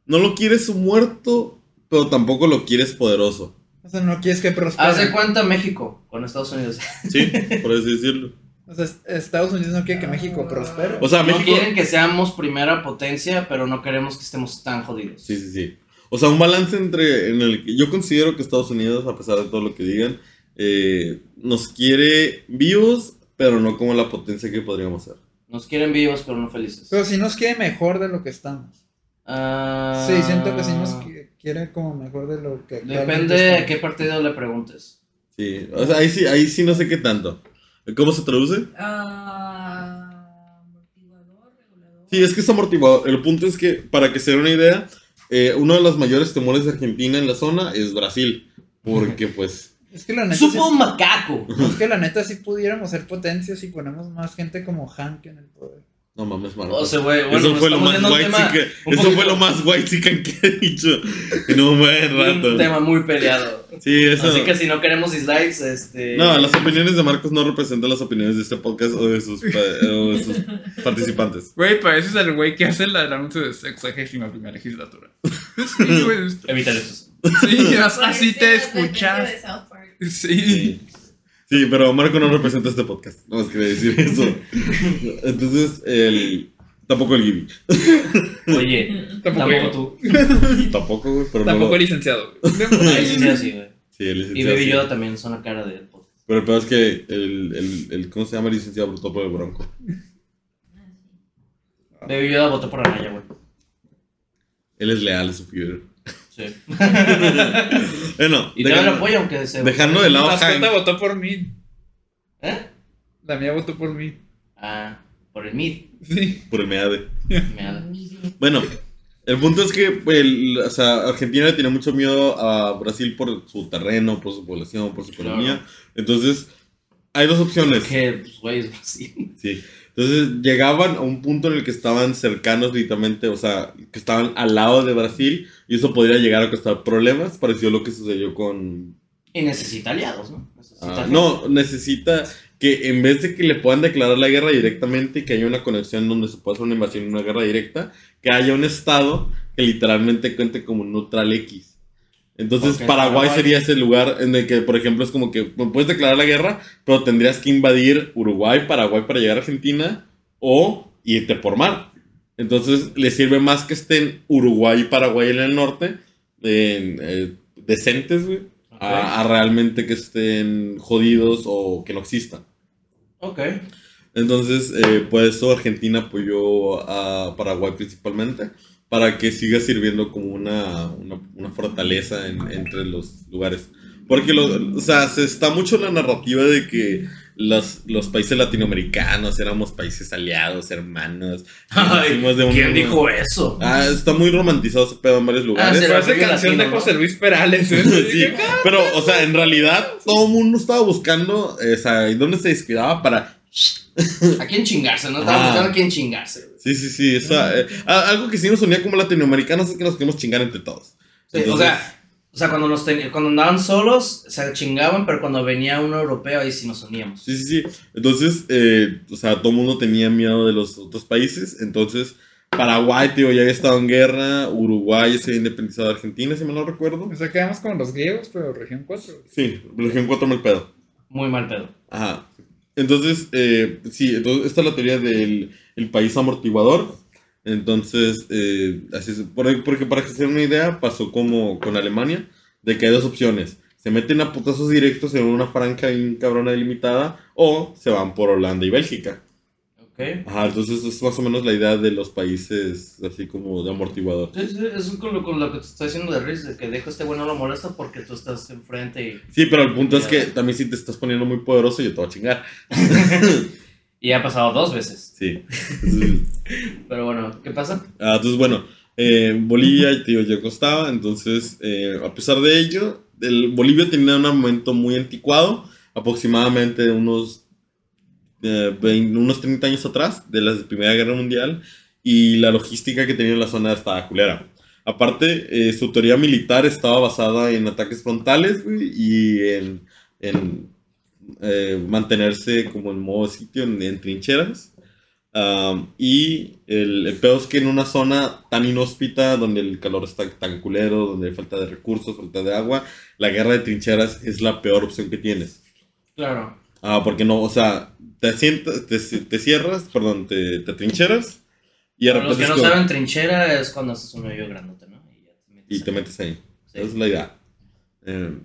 no lo quieres muerto, pero tampoco lo quieres poderoso. O sea, no quieres que prospere. Haz de cuenta México con Estados Unidos. Sí, por así decirlo. O sea, Estados Unidos no quiere que México prospere. O sea, no México... quieren que seamos primera potencia, pero no queremos que estemos tan jodidos. Sí, sí, sí. O sea, un balance entre en el que yo considero que Estados Unidos, a pesar de todo lo que digan, eh, nos quiere vivos, pero no como la potencia que podríamos ser. Nos quieren vivos, pero no felices. Pero si nos quiere mejor de lo que estamos. Ah, Sí, siento que sí nos qui- quiere como mejor de lo que Depende a estamos. qué partido le preguntes. Sí, o sea, ahí sí, ahí sí no sé qué tanto. ¿Cómo se traduce? Ah, amortiguador, regulador. Sí, es que es amortiguador. El punto es que, para que se den una idea, eh, uno de los mayores temores de Argentina en la zona es Brasil. Porque, pues, Es que la neta ¡Supo sí, un macaco! es que la neta sí pudiéramos ser potencias si ponemos más gente como Hank en el poder. no mames, mano. O sea, güey, bueno, eso fue lo estamos más white Eso poquito- fue lo más white chicken que he dicho en un buen rato. Un tema muy peleado. Sí, eso. Así que si no queremos dislikes, este. No, las opiniones de Marcos no representan las opiniones de este podcast o de sus, pa- o de sus participantes. Güey, pareces el güey que hace la- el anuncio de sexagésima primera legislatura. Sí, güey. Evitar eso. Sí, as- así te escuchas. Sí. Sí. Pero Marco no representa este podcast. No más quería decir eso. Entonces, el. Tampoco el Gibi. Oye, Tampoco, tú. Tampoco, güey, pero Tampoco no. el licenciado. Ahí sí, sí, güey. Sí, el Y licenciado. Baby sí. Yoda también son la cara del podcast. Pero el peor es que el, el, el. ¿Cómo se llama el licenciado? Brotó por el bronco. Baby Yoda votó por Anaya, güey. Él es leal a su Führer. Sí. Bueno, Y dejando- también lo apoya, aunque se. dejando de lado La mascota votó por mí. ¿Eh? La mía votó por mí. Ah, por el MID. Sí. Por el MEADE. Bueno, el punto es que el- o sea, Argentina le tenía mucho miedo a Brasil por su terreno, por su población, por su Claro. economía. Entonces, hay dos opciones. Que, pues, güey, es Brasil. Sí. Entonces llegaban a un punto en el que estaban cercanos literalmente, o sea, que estaban al lado de Brasil y eso podría llegar a costar problemas, pareció lo que sucedió con... Y necesita aliados, ¿no? Necesita ah, no, necesita que en vez de que le puedan declarar la guerra directamente y que haya una conexión donde se pueda hacer una invasión y una guerra directa, que haya un estado que literalmente cuente como neutral X. Entonces Paraguay, Paraguay. sería ese lugar en el que, por ejemplo, es como que puedes declarar la guerra, pero tendrías que invadir Uruguay, Paraguay para llegar a Argentina o irte por mar. Entonces le sirve más que estén Uruguay y Paraguay en el norte, eh, decentes, güey, a realmente que estén jodidos o que no existan. Ok. Entonces, eh, por eso Argentina apoyó a Paraguay principalmente, para que siga sirviendo como una, una, una fortaleza en- entre los lugares. Porque, lo- o sea, se está mucho la narrativa de que los, los países latinoamericanos éramos países aliados, hermanos. Ay, de un- ¿Quién dijo eso? Ah, está muy romantizado ese pedo en varios lugares. sí, Se Pero hace Orgullo canción de. José Luis Perales. ¿eh? Sí, pero, o sea, en realidad todo el mundo estaba buscando, eh, o sea, ¿y dónde se descuidaba para ¿A quién chingarse? No estaba Ah. buscando a quién chingarse. Sí, sí, sí. esa, eh, a- algo que sí nos unía como latinoamericanos es que nos queríamos chingar entre todos. Sí, Entonces- o sea, o sea cuando, nos ten- cuando andaban solos, se chingaban, pero cuando venía un europeo, ahí sí nos uníamos. Sí, sí, sí. Entonces, eh, o sea, todo el mundo tenía miedo de los otros países. Entonces, Paraguay, tío, ya había estado en guerra. Uruguay se había independizado de Argentina, si me no recuerdo. O sea, quedamos como los griegos, pero región 4. Sí, región 4 mal pedo. Muy mal pedo. Ajá. Entonces, eh, sí, entonces esta es la teoría del el país amortiguador. Entonces, eh, así es, por- porque para que se den una idea, pasó como con Alemania, de que hay dos opciones. Se meten a putazos directos en una franja bien cabrona delimitada o se van por Holanda y Bélgica. Ajá, entonces es más o menos la idea de los países así como de amortiguador. Sí, sí, es con lo, con lo que te estoy diciendo de Riz, de que dejo este güey no lo molesta porque tú estás enfrente y, Sí, pero el punto es que también si te estás poniendo muy poderoso, yo te voy a chingar. y ha pasado dos veces. Sí. Pero bueno, ¿qué pasa? Ah, entonces, bueno, eh, Bolivia, tío, ya costaba. Entonces, eh, a pesar de ello, el, Bolivia tenía un momento muy anticuado, aproximadamente unos, 20 unos 30 años atrás de la Primera Guerra Mundial, y la logística que tenía en la zona estaba culera. Aparte, eh, su teoría militar estaba basada en ataques frontales, y en, eh, mantenerse como en modo sitio, en, trincheras. Y el, el peor es que en una zona tan inhóspita, donde el calor está tan culero, donde hay falta de recursos, falta de agua, la guerra de trincheras es la peor opción que tienes. Claro. Ah, porque no, o sea, te, sientas, te, te cierras, perdón, te, te trincheras y Para los que no saben, trinchera es cuando haces un hoyo grandote, ¿no? Y, ya te metes y te ahí. metes ahí. Sí. Esa es la idea. Eh,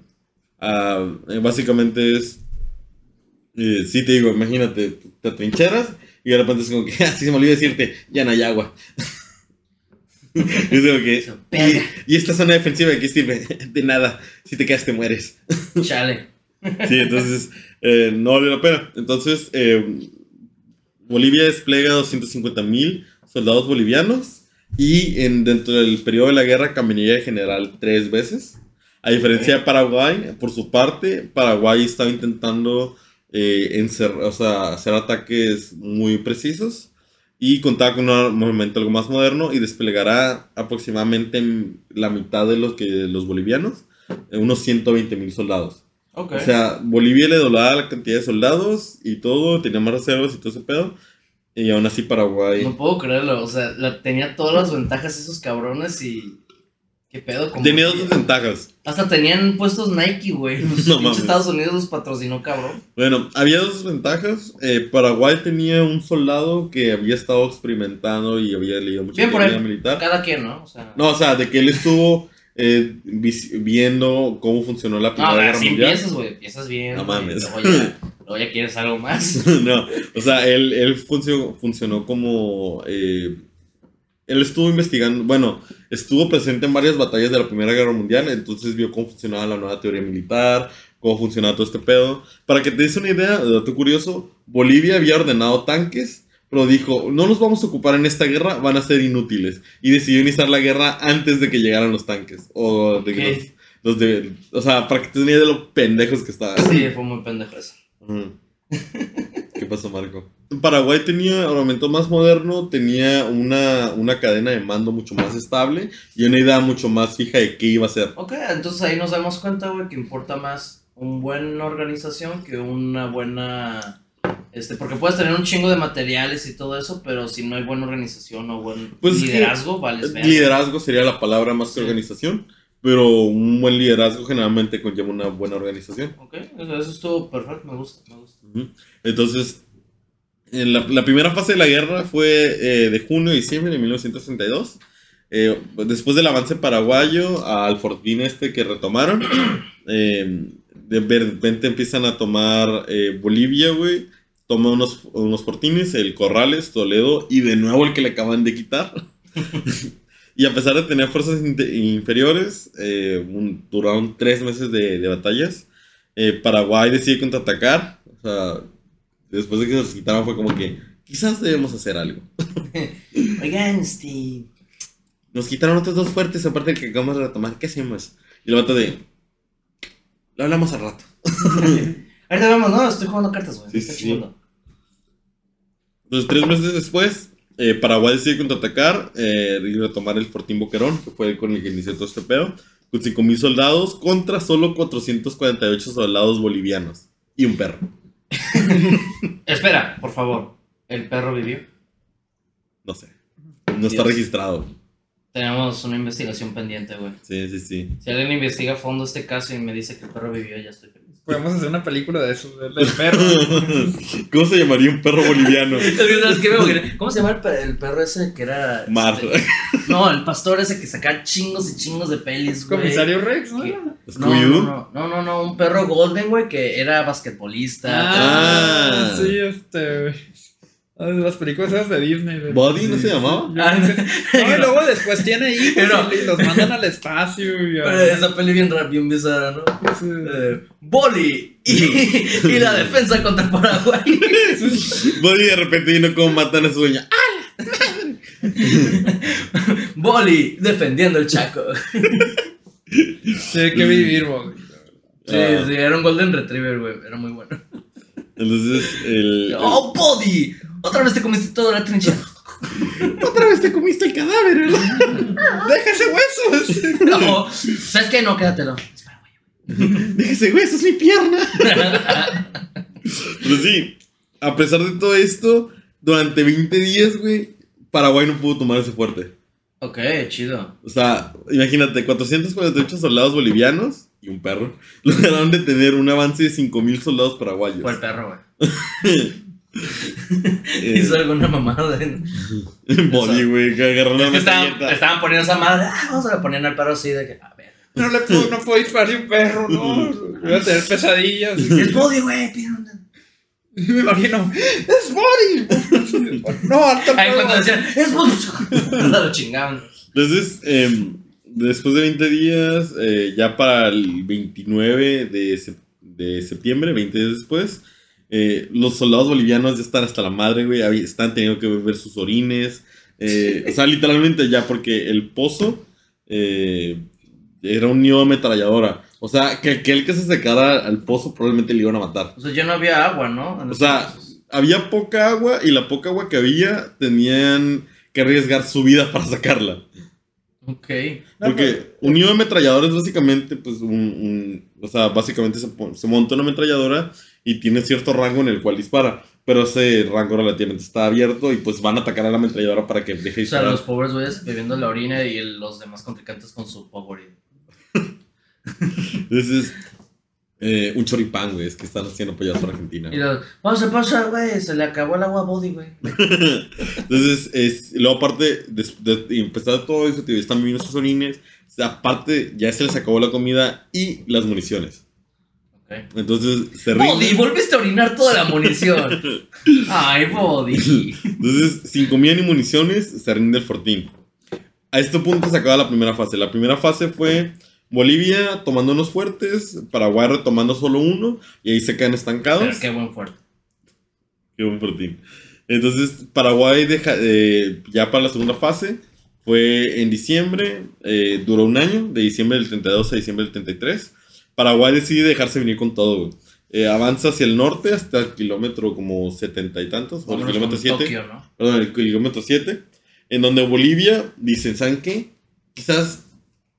ah, eh, básicamente es. eh, sí, te digo, imagínate, te trincheras y de repente es como que, así se me olvidó decirte, ya no hay agua. que, y, y esta zona defensiva de qué sirve? De nada, si te quedas te mueres. Chale. Sí, entonces eh, no vale la pena. Entonces, eh, Bolivia despliega 250 mil soldados bolivianos y en, dentro del periodo de la guerra cambiaría de general tres veces. A diferencia de Paraguay, por su parte, Paraguay estaba intentando eh, o sea, hacer ataques muy precisos y contaba con un armamento algo más moderno y desplegará aproximadamente la mitad de los, que, los bolivianos, eh, unos 120 mil soldados. Ok. O sea, Bolivia le doblaba la cantidad de soldados y todo, tenía más reservas y todo ese pedo. Y aún así Paraguay. no puedo creerlo. O sea, la- tenía todas las ventajas esos cabrones y. ¿Qué pedo? Tenía dos desventajas. Hasta tenían puestos Nike, güey. Los No mames. Estados Unidos los patrocinó, cabrón. Bueno, había dos desventajas. Eh, Paraguay tenía un soldado que había estado experimentando y había leído mucha Bien por él. militar. Cada quien, ¿no? O sea. No, o sea, de que él estuvo eh, viendo cómo funcionó la Primera a ver, Guerra Mundial. empiezas, güey. Empiezas bien. No mames. Luego ya, luego ya quieres algo más. no, o sea, él, él funcionó, funcionó como... eh, él estuvo investigando, bueno, estuvo presente en varias batallas de la Primera Guerra Mundial, entonces vio cómo funcionaba la nueva teoría militar, cómo funcionaba todo este pedo. Para que te des una idea, dato curioso, Bolivia había ordenado tanques, pero dijo, no los vamos a ocupar en esta guerra, van a ser inútiles. Y decidió iniciar la guerra antes de que llegaran los tanques. O de que los, los de... O sea, para que te de lo pendejos que estaban. Sí, fue muy pendejo eso. ¿Qué pasó, Marco? Paraguay tenía armamento más moderno, tenía una, una cadena de mando mucho más estable y una idea mucho más fija de qué iba a ser. Ok, entonces ahí nos damos cuenta, güey, que importa más una buena organización que una buena... Este, porque puedes tener un chingo de materiales y todo eso, pero si no hay buena organización o buen Pues liderazgo, verga. Liderazgo sería la palabra más que Sí. organización, pero un buen liderazgo generalmente conlleva una buena organización. Ok, eso estuvo perfecto, me gusta, me gusta. Entonces, en la, la primera fase de la guerra fue eh, de junio a diciembre de 1962. Eh, después del avance paraguayo al fortín este que retomaron, eh, de repente empiezan a tomar eh, Bolivia, güey. Toma unos, unos fortines, el Corrales, Toledo y de nuevo el que le acaban de quitar. y a pesar de tener fuerzas inferiores, eh, un- duraron tres meses de, de batallas. Eh, Paraguay decide contraatacar. O sea, después de que los quitaron fue como que quizás debemos hacer algo. Oigan, este... Nos quitaron otros dos fuertes aparte del que acabamos de retomar. ¿Qué hacemos? Y el vato de... Lo hablamos al rato. Ahorita vemos, no, estoy jugando cartas, güey. Sí, está sí. chingando. Entonces, tres meses después, eh, Paraguay decide contraatacar eh, y retomar el Fortín Boquerón, que fue con el que inició todo este pedo, con 5.000 soldados contra solo 448 soldados bolivianos y un perro. Espera, por favor. ¿El perro vivió? No sé. No está registrado. Tenemos una investigación pendiente, güey. Sí, sí, sí. Si alguien investiga a fondo este caso y me dice que el perro vivió, ya estoy feliz. Podemos hacer una película de eso, del perro. ¿Cómo se llamaría un perro boliviano? ¿Cómo se llama el, pe- el perro ese que era. Mar. este, no, el pastor ese que sacaba chingos y chingos de pelis, güey. Comisario Rex, ¿no? ¿Qué? No, ¿Scooby-Doo? no, no, no, no, no, un perro golden, güey, que era basquetbolista. Ah, Ah. sí, este, güey. Ah, Las películas esas de Disney. ¿Body no se llamaba? Ah, No, y luego después tiene hijos Pero- y los mandan al espacio. Y, esa peli bien rap, bien bizarra, ¿no? Sí. Eh, Boli y, y la defensa contra Paraguay. Body de repente viendo cómo matan a su dueña. Boli defendiendo el Chaco. Sí, hay que vivir, güey. Sí, Ah. sí, era un Golden Retriever, güey. Era muy bueno. Entonces, el. ¡Oh, Body! Otra vez te comiste toda la trinchera. Otra vez te comiste el cadáver, ¿verdad? ¡Déjese huesos! No, ¿sabes qué? No, quédatelo. Espera, güey. Déjese, es mi pierna. Pero sí, a pesar de todo esto, durante 20 días, güey, Paraguay no pudo tomar ese fuerte. Ok, chido. O sea, imagínate, 448 soldados bolivianos y un perro lograron detener un avance de 5.000 soldados paraguayos. Fue el perro, güey. Eh, Hizo alguna mamada. en- Body, güey, que agarró una Es que estaban, estaban poniendo esa madre. Ah, vamos a poner al perro así de que. A ver. No le puedo, no puedo un perro, no. Voy a tener pesadillas. Es Body, güey. Me imagino, ¡es Body! No, alto Ahí cuando decían, es Body. Lo chingaban. Entonces, em, después de 20 días, eh, ya para el 29 de, sep- de septiembre, 20 días después, eh, los soldados bolivianos ya están hasta la madre, güey, están teniendo que beber sus orines. eh, o sea, literalmente ya, porque el pozo eh, era un nido de ametralladora. O sea, que aquel que se secara al pozo probablemente le iban a matar. O sea, ya no había agua, ¿no? En O sea, había poca agua y la poca agua que había tenían que arriesgar su vida para sacarla. Ok. No, Porque un nido de ametralladora es básicamente, pues, un, un- o sea, básicamente se, se monta una ametralladora y tiene cierto rango en el cual dispara, pero ese rango relativamente está abierto y pues van a atacar a la ametralladora para que deje de O sea, disparar. los pobres güeyes bebiendo la orina y el- los demás contrincantes con su power. Entonces, eh, un choripán, güey, es que están haciendo apoyados por Argentina. Y los, pasa, pasa, güey, se le acabó el agua a Body, güey. Entonces, es, luego aparte de, de, de empezar todo eso, tío, están viviendo sus orines, aparte ya se les acabó la comida y las municiones. Ok. Entonces, se Body, rinden. volviste a orinar toda la munición. Ay, Body. Entonces, sin comida ni municiones, se rinde el fortín. A este punto se acaba la primera fase. La primera fase fue Bolivia tomando unos fuertes, Paraguay retomando solo uno, y ahí se quedan estancados. Pero qué buen fuerte. Qué buen fortín. Entonces, Paraguay deja, eh, ya para la segunda fase fue en diciembre, eh, duró un año, de diciembre del 32 a diciembre del 33. Paraguay decide dejarse venir con todo, güey. Eh, avanza hacia el norte hasta el kilómetro como setenta y tantos, o el kilómetro con 7. Tokio, ¿no? Perdón, el kilómetro 7, en donde Bolivia dicen, ¿saben qué? Quizás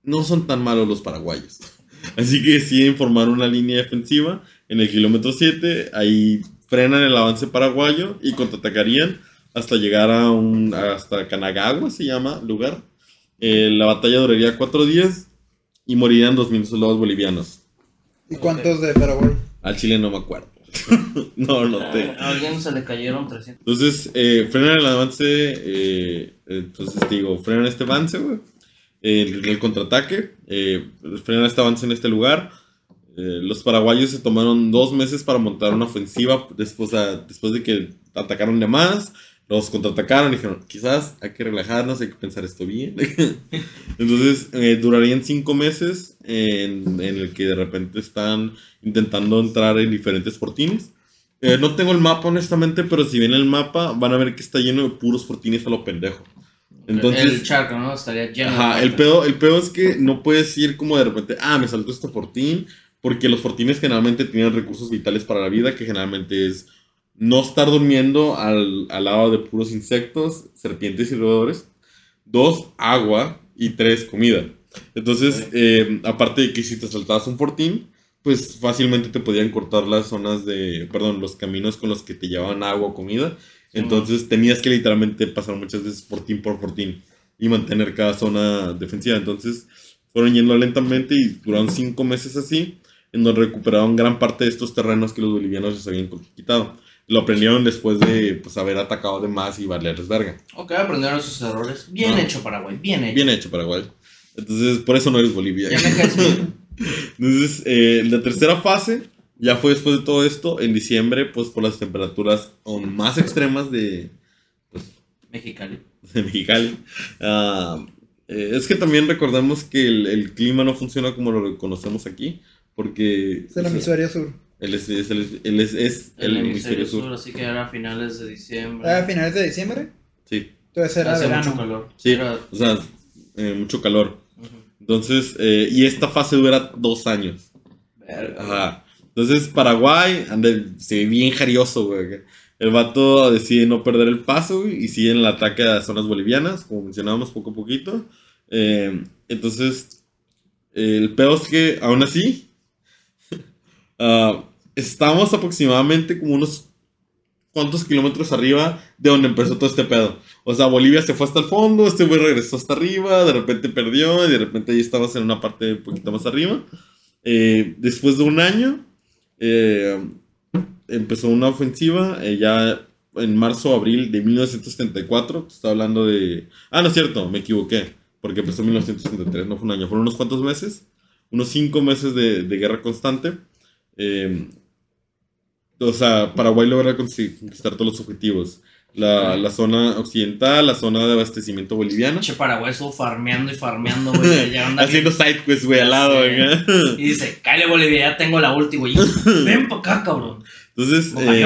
no son tan malos los paraguayos. Así que deciden formar una línea defensiva en el kilómetro 7, ahí frenan el avance paraguayo y contraatacarían hasta llegar a un, hasta Kanagawa, se llama lugar. Eh, la batalla duraría cuatro días y morirían 2.000 soldados bolivianos. ¿Y cuántos de Paraguay? Al Chile no me acuerdo. no, no te... A alguien se le cayeron 300. Entonces, eh, frenan el avance. eh, entonces, te digo, frenan este avance, güey. El, el contraataque. eh, frenan este avance en este lugar. Eh, los paraguayos se tomaron dos meses para montar una ofensiva después, a- después de que atacaron de más. Los contraatacaron y dijeron, quizás hay que relajarnos, hay que pensar esto bien. Entonces, eh, durarían cinco meses en, en el que de repente están intentando entrar en diferentes fortines. Eh, no tengo el mapa, honestamente, pero si ven el mapa, van a ver que está lleno de puros fortines a lo pendejo. el Entonces, charco, ¿no? Estaría lleno. de ajá, el pedo, el pedo es que no puedes ir como de repente, ah, me saltó este fortín, porque los fortines generalmente tienen recursos vitales para la vida, que generalmente es no estar durmiendo al, al lado de puros insectos, serpientes y roedores. Dos, agua. Y tres, comida. Entonces, eh, aparte de que si te saltabas un fortín, pues fácilmente te podían cortar las zonas de, perdón, los caminos con los que te llevaban agua o comida. Entonces tenías que literalmente pasar muchas veces fortín por fortín y mantener cada zona defensiva. Entonces fueron yendo lentamente y duraron cinco meses así, en donde recuperaron gran parte de estos terrenos que los bolivianos les habían quitado. Lo aprendieron después de pues, haber atacado de más y valerles verga. Ok, aprendieron sus errores. Bien Ah. hecho, Paraguay. Bien hecho. Bien hecho, Paraguay. Entonces, por eso no eres Bolivia. Ya me. Entonces, eh, la tercera fase ya fue después de todo esto, en diciembre, pues por las temperaturas aún más extremas de, Mexicali. de Mexicali. Ah, eh, es que también recordemos que el, el clima no funciona como lo conocemos aquí, porque Es el hemisferio sur. Él es, es el, él es- es El, hemisferio sur, así que era a finales de diciembre. ¿A finales de diciembre? Sí, Entonces era Hace mucho calor. sí, Era- o sea, eh, mucho calor. Ujú. Entonces, eh, y esta fase dura dos años. Verga. Ajá. Entonces, Paraguay anda, se ve bien jarioso, güey. El vato decide no perder el paso güey, y sigue en el ataque a las zonas bolivianas, como mencionábamos poco a poquito. Eh, entonces, el peor es que, aún así, ah, estamos aproximadamente como unos cuantos kilómetros arriba de donde empezó todo este pedo. O sea, Bolivia se fue hasta el fondo, este güey regresó hasta arriba, de repente perdió y de repente ahí estabas en una parte un poquito más arriba. Eh, después de un año, eh, empezó una ofensiva, eh, ya en marzo abril de 1974. Está hablando de. Ah, no es cierto, me equivoqué. Porque empezó en 1973, no fue un año, fueron unos cuantos meses. Unos cinco meses de, de guerra constante. Eh, o sea, Paraguay logra conquistar todos los objetivos. La, la zona occidental, la zona de abastecimiento boliviana. Che, Paraguay farmeando y farmeando, güey. Haciendo side quests, güey, al lado, güey. Y dice, cállate Bolivia, ya tengo la ulti, güey. Ven pa' acá, cabrón. Entonces. Eh,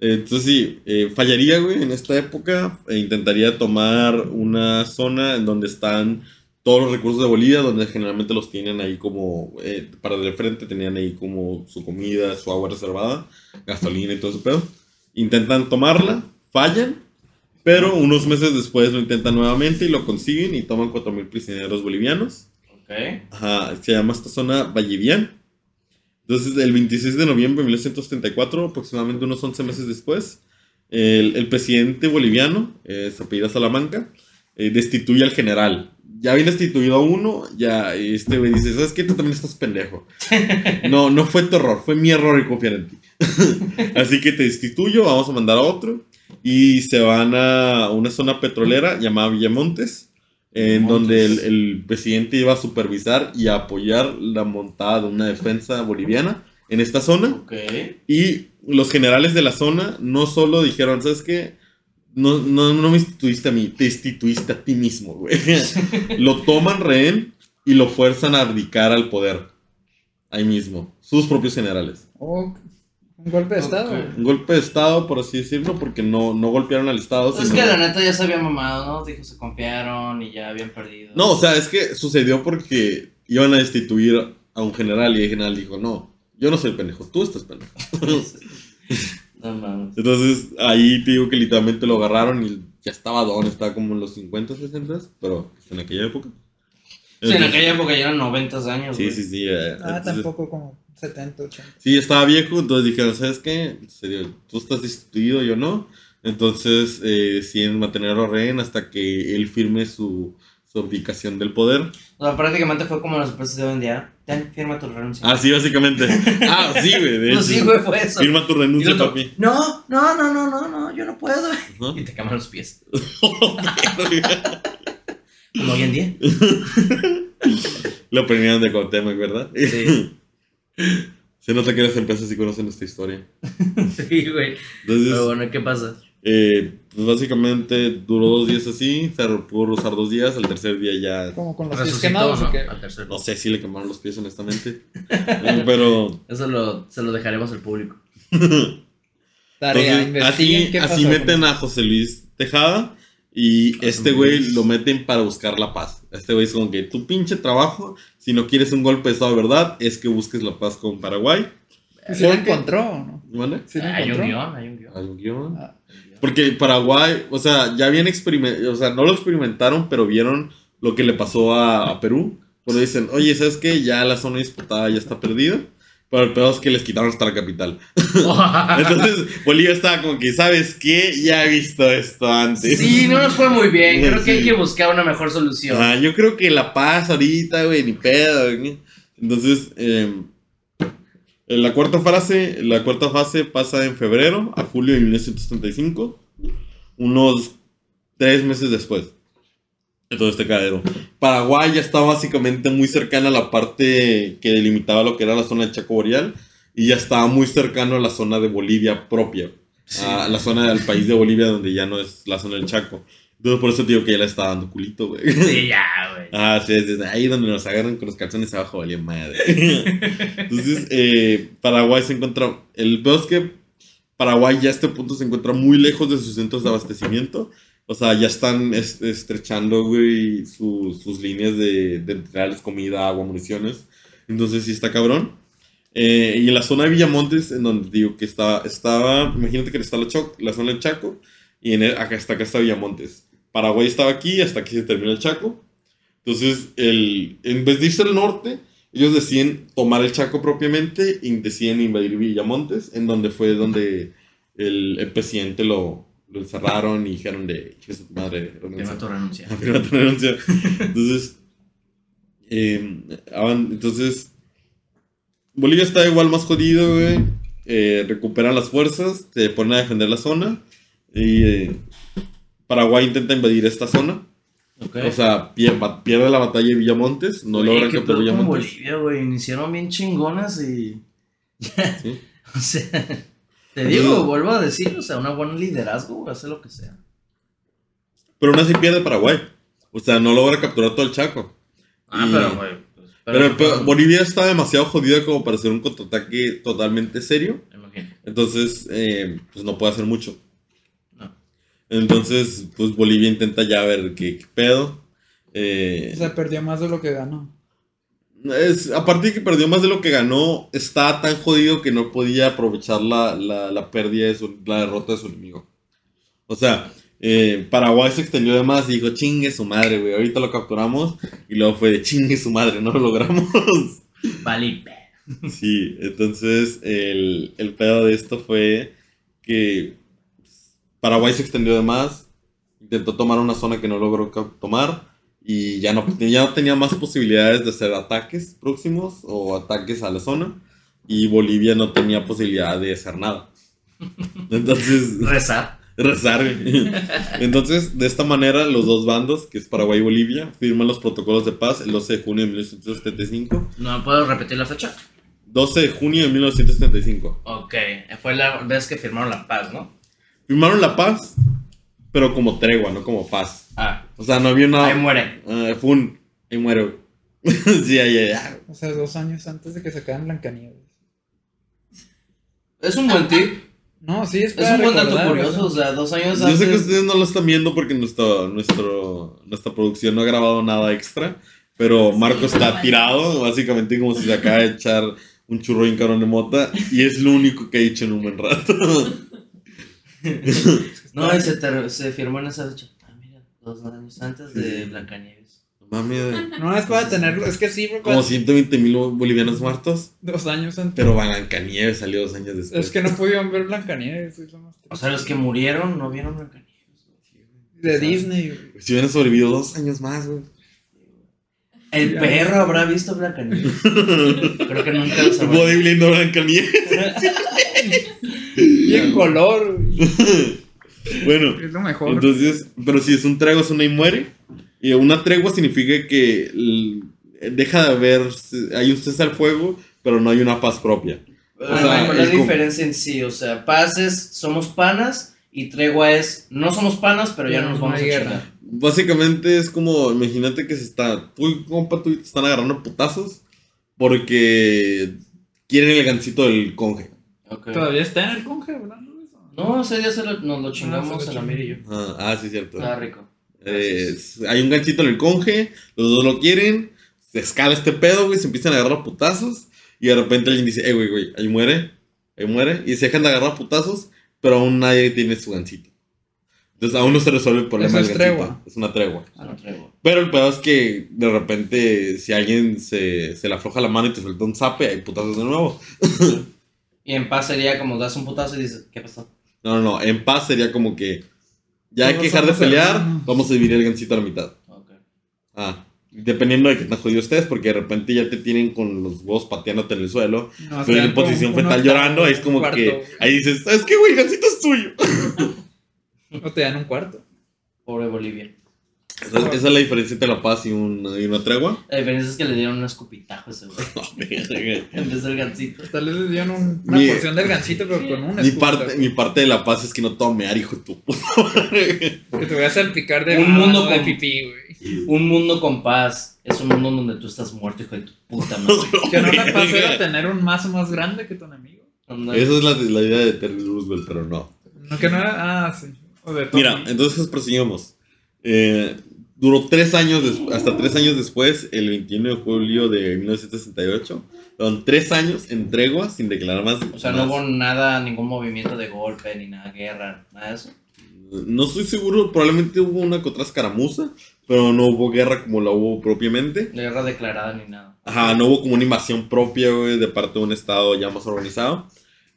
Entonces sí, eh, fallaría, güey, en esta época. e intentaría tomar una zona en donde están todos los recursos de Bolivia, donde generalmente los tienen ahí como, eh, para de frente tenían ahí como su comida, su agua reservada, gasolina y todo ese pedo. Intentan tomarla, fallan, pero unos meses después lo intentan nuevamente y lo consiguen y toman 4.000 prisioneros bolivianos. Ok. Ajá, se llama esta zona Vallevian. Entonces, el 26 de noviembre de 1974, aproximadamente unos 11 meses después, el, el presidente boliviano, eh, se apellida Salamanca, eh, destituye al general. Ya había destituido a uno, ya este güey dice, ¿sabes qué? Tú también estás pendejo. No, no fue tu error, fue mi error en confiar en ti. Así que te destituyo, vamos a mandar a otro. Y se van a una zona petrolera llamada Villamontes, en donde el, el presidente iba a supervisar y a apoyar la montada de una defensa boliviana en esta zona. Y los generales de la zona no solo dijeron, ¿sabes qué? No, no, no me instituiste a mí, te instituiste a ti mismo, güey. Lo toman rehén y lo fuerzan a abdicar al poder. Ahí mismo, sus propios generales. Oh, un golpe de estado. Ok. Un golpe de Estado, por así decirlo, porque no, no golpearon al Estado. Es sino- que la neta ya se había mamado, ¿no? Dijo, se confiaron y ya habían perdido. No, o sea, es que sucedió porque iban a destituir a un general y el general dijo, no, yo no soy el pendejo, tú estás pendejo. No mames. Entonces ahí te digo que literalmente lo agarraron y ya estaba don, estaba como en los 50, 60, pero pues, en aquella época. Sí, en aquella época ya eran 90 años. Sí, güey. sí, sí. eh, Ah, entonces- tampoco como 70, 80. Sí, estaba viejo, entonces dijeron, ¿sabes qué? Serio, Tú estás destituido, yo no. Entonces eh, deciden mantenerlo rehén hasta que él firme su, su abdicación del poder. O sea, prácticamente fue como las empresas de hoy en día. Ten, firma tu renuncia. Ah, sí, básicamente. Ah, sí, güey. hecho. sí, güey, fue eso. Firma tu renuncia, otro, papi. no, no, no, no, no, no, yo no puedo. Ajá. Y te queman los pies. Como hoy en día. Lo aprendieron de Cuauhtémoc, ¿verdad? Sí. Se nota que las empresas sí conocen esta historia. Sí, güey. Entonces, Pero bueno, ¿qué pasa? Eh, pues básicamente duró dos días así, se pudo usar dos días, al tercer día ya, Como con los pies quemados ¿no? o qué. No sé si le quemaron los pies honestamente, Eh, pero Eso lo, se lo dejaremos al público. Tarea, entonces, así, qué así meten a José Luis Tejada y José este güey lo meten para buscar la paz. Este güey es como que tu pinche trabajo, si no quieres un golpe de estado de verdad, es que busques la paz con Paraguay. ¿Y si lo encontró o no? ¿Vale? ¿Sí lo hay un encontró? guion, hay un guion. Hay un guion. Ah, Porque Paraguay, o sea, ya habían experimentado, o sea, no lo experimentaron, pero vieron lo que le pasó a, a Perú. Cuando dicen, oye, ¿sabes qué? Ya la zona disputada ya está perdida. Pero el peor es que les quitaron hasta la capital. Entonces, Bolivia estaba como que, ¿sabes qué? Ya he visto esto antes. Sí, no nos fue muy bien. Creo que hay Sí. que buscar una mejor solución. Ah, yo creo que la paz ahorita, güey, ni pedo. güey. Entonces, eh, la cuarta fase, la cuarta fase pasa en febrero a julio de 1935, unos tres meses después de todo este cadero. Paraguay ya está básicamente muy cercana a la parte que delimitaba lo que era la zona de Chaco Boreal y ya estaba muy cercano a la zona de Bolivia propia, Sí. a la zona del país de Bolivia donde ya no es la zona del Chaco. Entonces por eso te digo que ya le está dando culito, güey. Sí, ya, güey. Ah, sí, es desde ahí donde nos agarran con los calzones abajo, valía madre. Entonces, eh, Paraguay se encuentra. El peor es que Paraguay ya a este punto se encuentra muy lejos de sus centros de abastecimiento. O sea, ya están es- estrechando, güey, su- sus líneas de, de entregarles comida, agua, municiones. Entonces, sí está cabrón. Eh, y en la zona de Villamontes, en donde digo que estaba, estaba imagínate que está la, Choc- la zona del Chaco, y en el- acá, hasta acá está Villamontes. Paraguay estaba aquí, hasta aquí se termina el Chaco. Entonces, el, en vez de irse al norte, ellos deciden tomar el Chaco propiamente y deciden invadir Villamontes, en donde fue donde el, el presidente lo, lo encerraron y dijeron de, "Chingue su madre, renuncia". tu renuncia. Tu renuncia. Entonces, eh, entonces, Bolivia está igual más jodido, güey. Eh, recuperan las fuerzas, se ponen a defender la zona. Y eh, Paraguay intenta invadir esta zona. O sea, pierde la batalla de Villamontes. No logran ¿qué capturar pedo con Villamontes. Bolivia, güey. Iniciaron bien chingonas y. Sí. O sea, te digo, vuelvo a decir, o sea, un buen liderazgo, hace lo que sea. Pero aún así pierde Paraguay. O sea, no logra capturar todo el Chaco. Ah, Y- pero, güey. pues, Pero, Bolivia está demasiado jodida como para hacer un contraataque totalmente serio. Entonces, eh, pues no puede hacer mucho. Entonces, pues Bolivia intenta ya ver qué, qué pedo. Eh, O sea, perdió más de lo que ganó. es, aparte de que perdió más de lo que ganó, está tan jodido que no podía aprovechar la, la, la pérdida de su, la derrota de su enemigo. O sea, eh, Paraguay se extendió de más y dijo, chingue su madre, güey, ahorita lo capturamos. Y luego fue de chingue su madre, no lo logramos. Vale, Sí, entonces el, el pedo de esto fue que Paraguay se extendió de más, intentó tomar una zona que no logró tomar y ya no, ya no tenía más posibilidades de hacer ataques próximos o ataques a la zona y Bolivia no tenía posibilidad de hacer nada. Entonces, rezar. rezar. Entonces, de esta manera, los dos bandos, que es Paraguay y Bolivia, firman los protocolos de paz el 12 de junio de 1975. No puedo repetir la fecha. 12 de junio de 1975. Ok, fue la vez que firmaron la paz, ¿no? Firmaron la paz, pero como tregua, no como paz. Ah, O sea, no había una. ahí muere. Ah, fue un. Ahí muere, sí, ya, ya, ya. O sea, dos años antes de que sacaran Blancanieves. Es un buen tip. No, sí, es Es un buen dato curioso. o O sea. dos años Yo antes. sé que ustedes no lo están viendo porque nuestro, nuestro, nuestra producción no ha grabado nada extra, pero Marco está tirado, básicamente como si se acaba de echar un churro en cabrón de mota, y es lo único que ha hecho en un buen rato. No, y se, firmó en esa fecha. Ah, mira, dos años antes de Blancanieves. Mami, No es para tenerlo, es que sí, porque como 120 mil bolivianos muertos, dos años antes. pero Blancanieves salió dos años después. Es que no pudieron ver Blancanieves. es lo más O sea, los que murieron no vieron Blancanieves. De Disney, güey. Si hubieran sobrevivido dos años más, güey. El Ya. perro habrá visto Blancanieves. Creo que nunca lo sabrá. Bodybuilding Blancanieves. Y en color, bueno, Es lo mejor. Entonces, pero si es un tregua, es una y muere. Y una tregua significa que deja de haber, hay un cese al fuego, pero no hay una paz propia. O sea, sea, ¿cuál es es la como- diferencia en sí? O sea, paz es somos panas y tregua es no somos panas, pero ya Pero nos no vamos a guerra. Básicamente es como, imagínate que se está, tú y compa tú te están agarrando putazos porque quieren el gancito del conge. Todavía está en el conge hablando de eso. No, ese día se lo- nos lo Ah, chingamos lo la yo. Ah, ah, sí, cierto. Estaba rico. Eh, es- hay un ganchito en el conge, los dos lo quieren, se escala este pedo, güey, se empiezan a agarrar putazos y de repente alguien dice, eh, güey, güey, ahí muere, ahí muere, y se dejan de agarrar putazos, pero aún nadie tiene su gancito. Entonces aún no se resuelve el problema Eso es tregua. Es una tregua. Ah, no tregua. Pero el pedo es que de repente si alguien se, se le afloja la mano y te suelta un zape, hay putazos de nuevo. Y en paz sería como das un putazo y dices, ¿qué pasó? No, no, no, en paz sería como que ya hay que dejar de pelear, hermanos. vamos a dividir el gancito a la mitad. Ok. Ah, dependiendo de qué tan jodido estés, porque de repente ya te tienen con los huevos pateándote en el suelo, No, pero en posición fetal llorando, ahí es como cuarto, que, ahí dices, ¿sabes qué, güey? El gancito es tuyo. O te dan un cuarto. Pobre Bolivia. Esa, esa es la diferencia entre la paz y, un- y una tregua. La diferencia es que le dieron un escupitajo a ese güey. en vez del gancito. Tal vez les dieron un- una Mi- porción del gancito, pero con un mi, parte, mi parte de la paz es que no te voy a mear, hijo de tu. Que te voy a salpicar de Un mano, mundo de con- pipí, güey. Un mundo con paz es un mundo donde tú estás muerto, hijo de tu puta madre. Que no la paz era tener un mazo más grande que tu enemigo. Esa es la, la idea de Terry Roosevelt, pero no. No, que no era. Ah, sí. Mira, entonces proseguimos. Eh, duró tres años, hasta tres años después, el 21 de julio de 1968. Fueron tres años en tregua sin declarar más. O sea, no hubo nada, ningún movimiento de golpe, ni nada, guerra, nada de eso. No estoy seguro, probablemente hubo una que otra escaramuza, pero no hubo guerra como la hubo propiamente. Guerra declarada ni nada. Ajá, no hubo como una invasión propia, güey, de parte de un estado ya más organizado.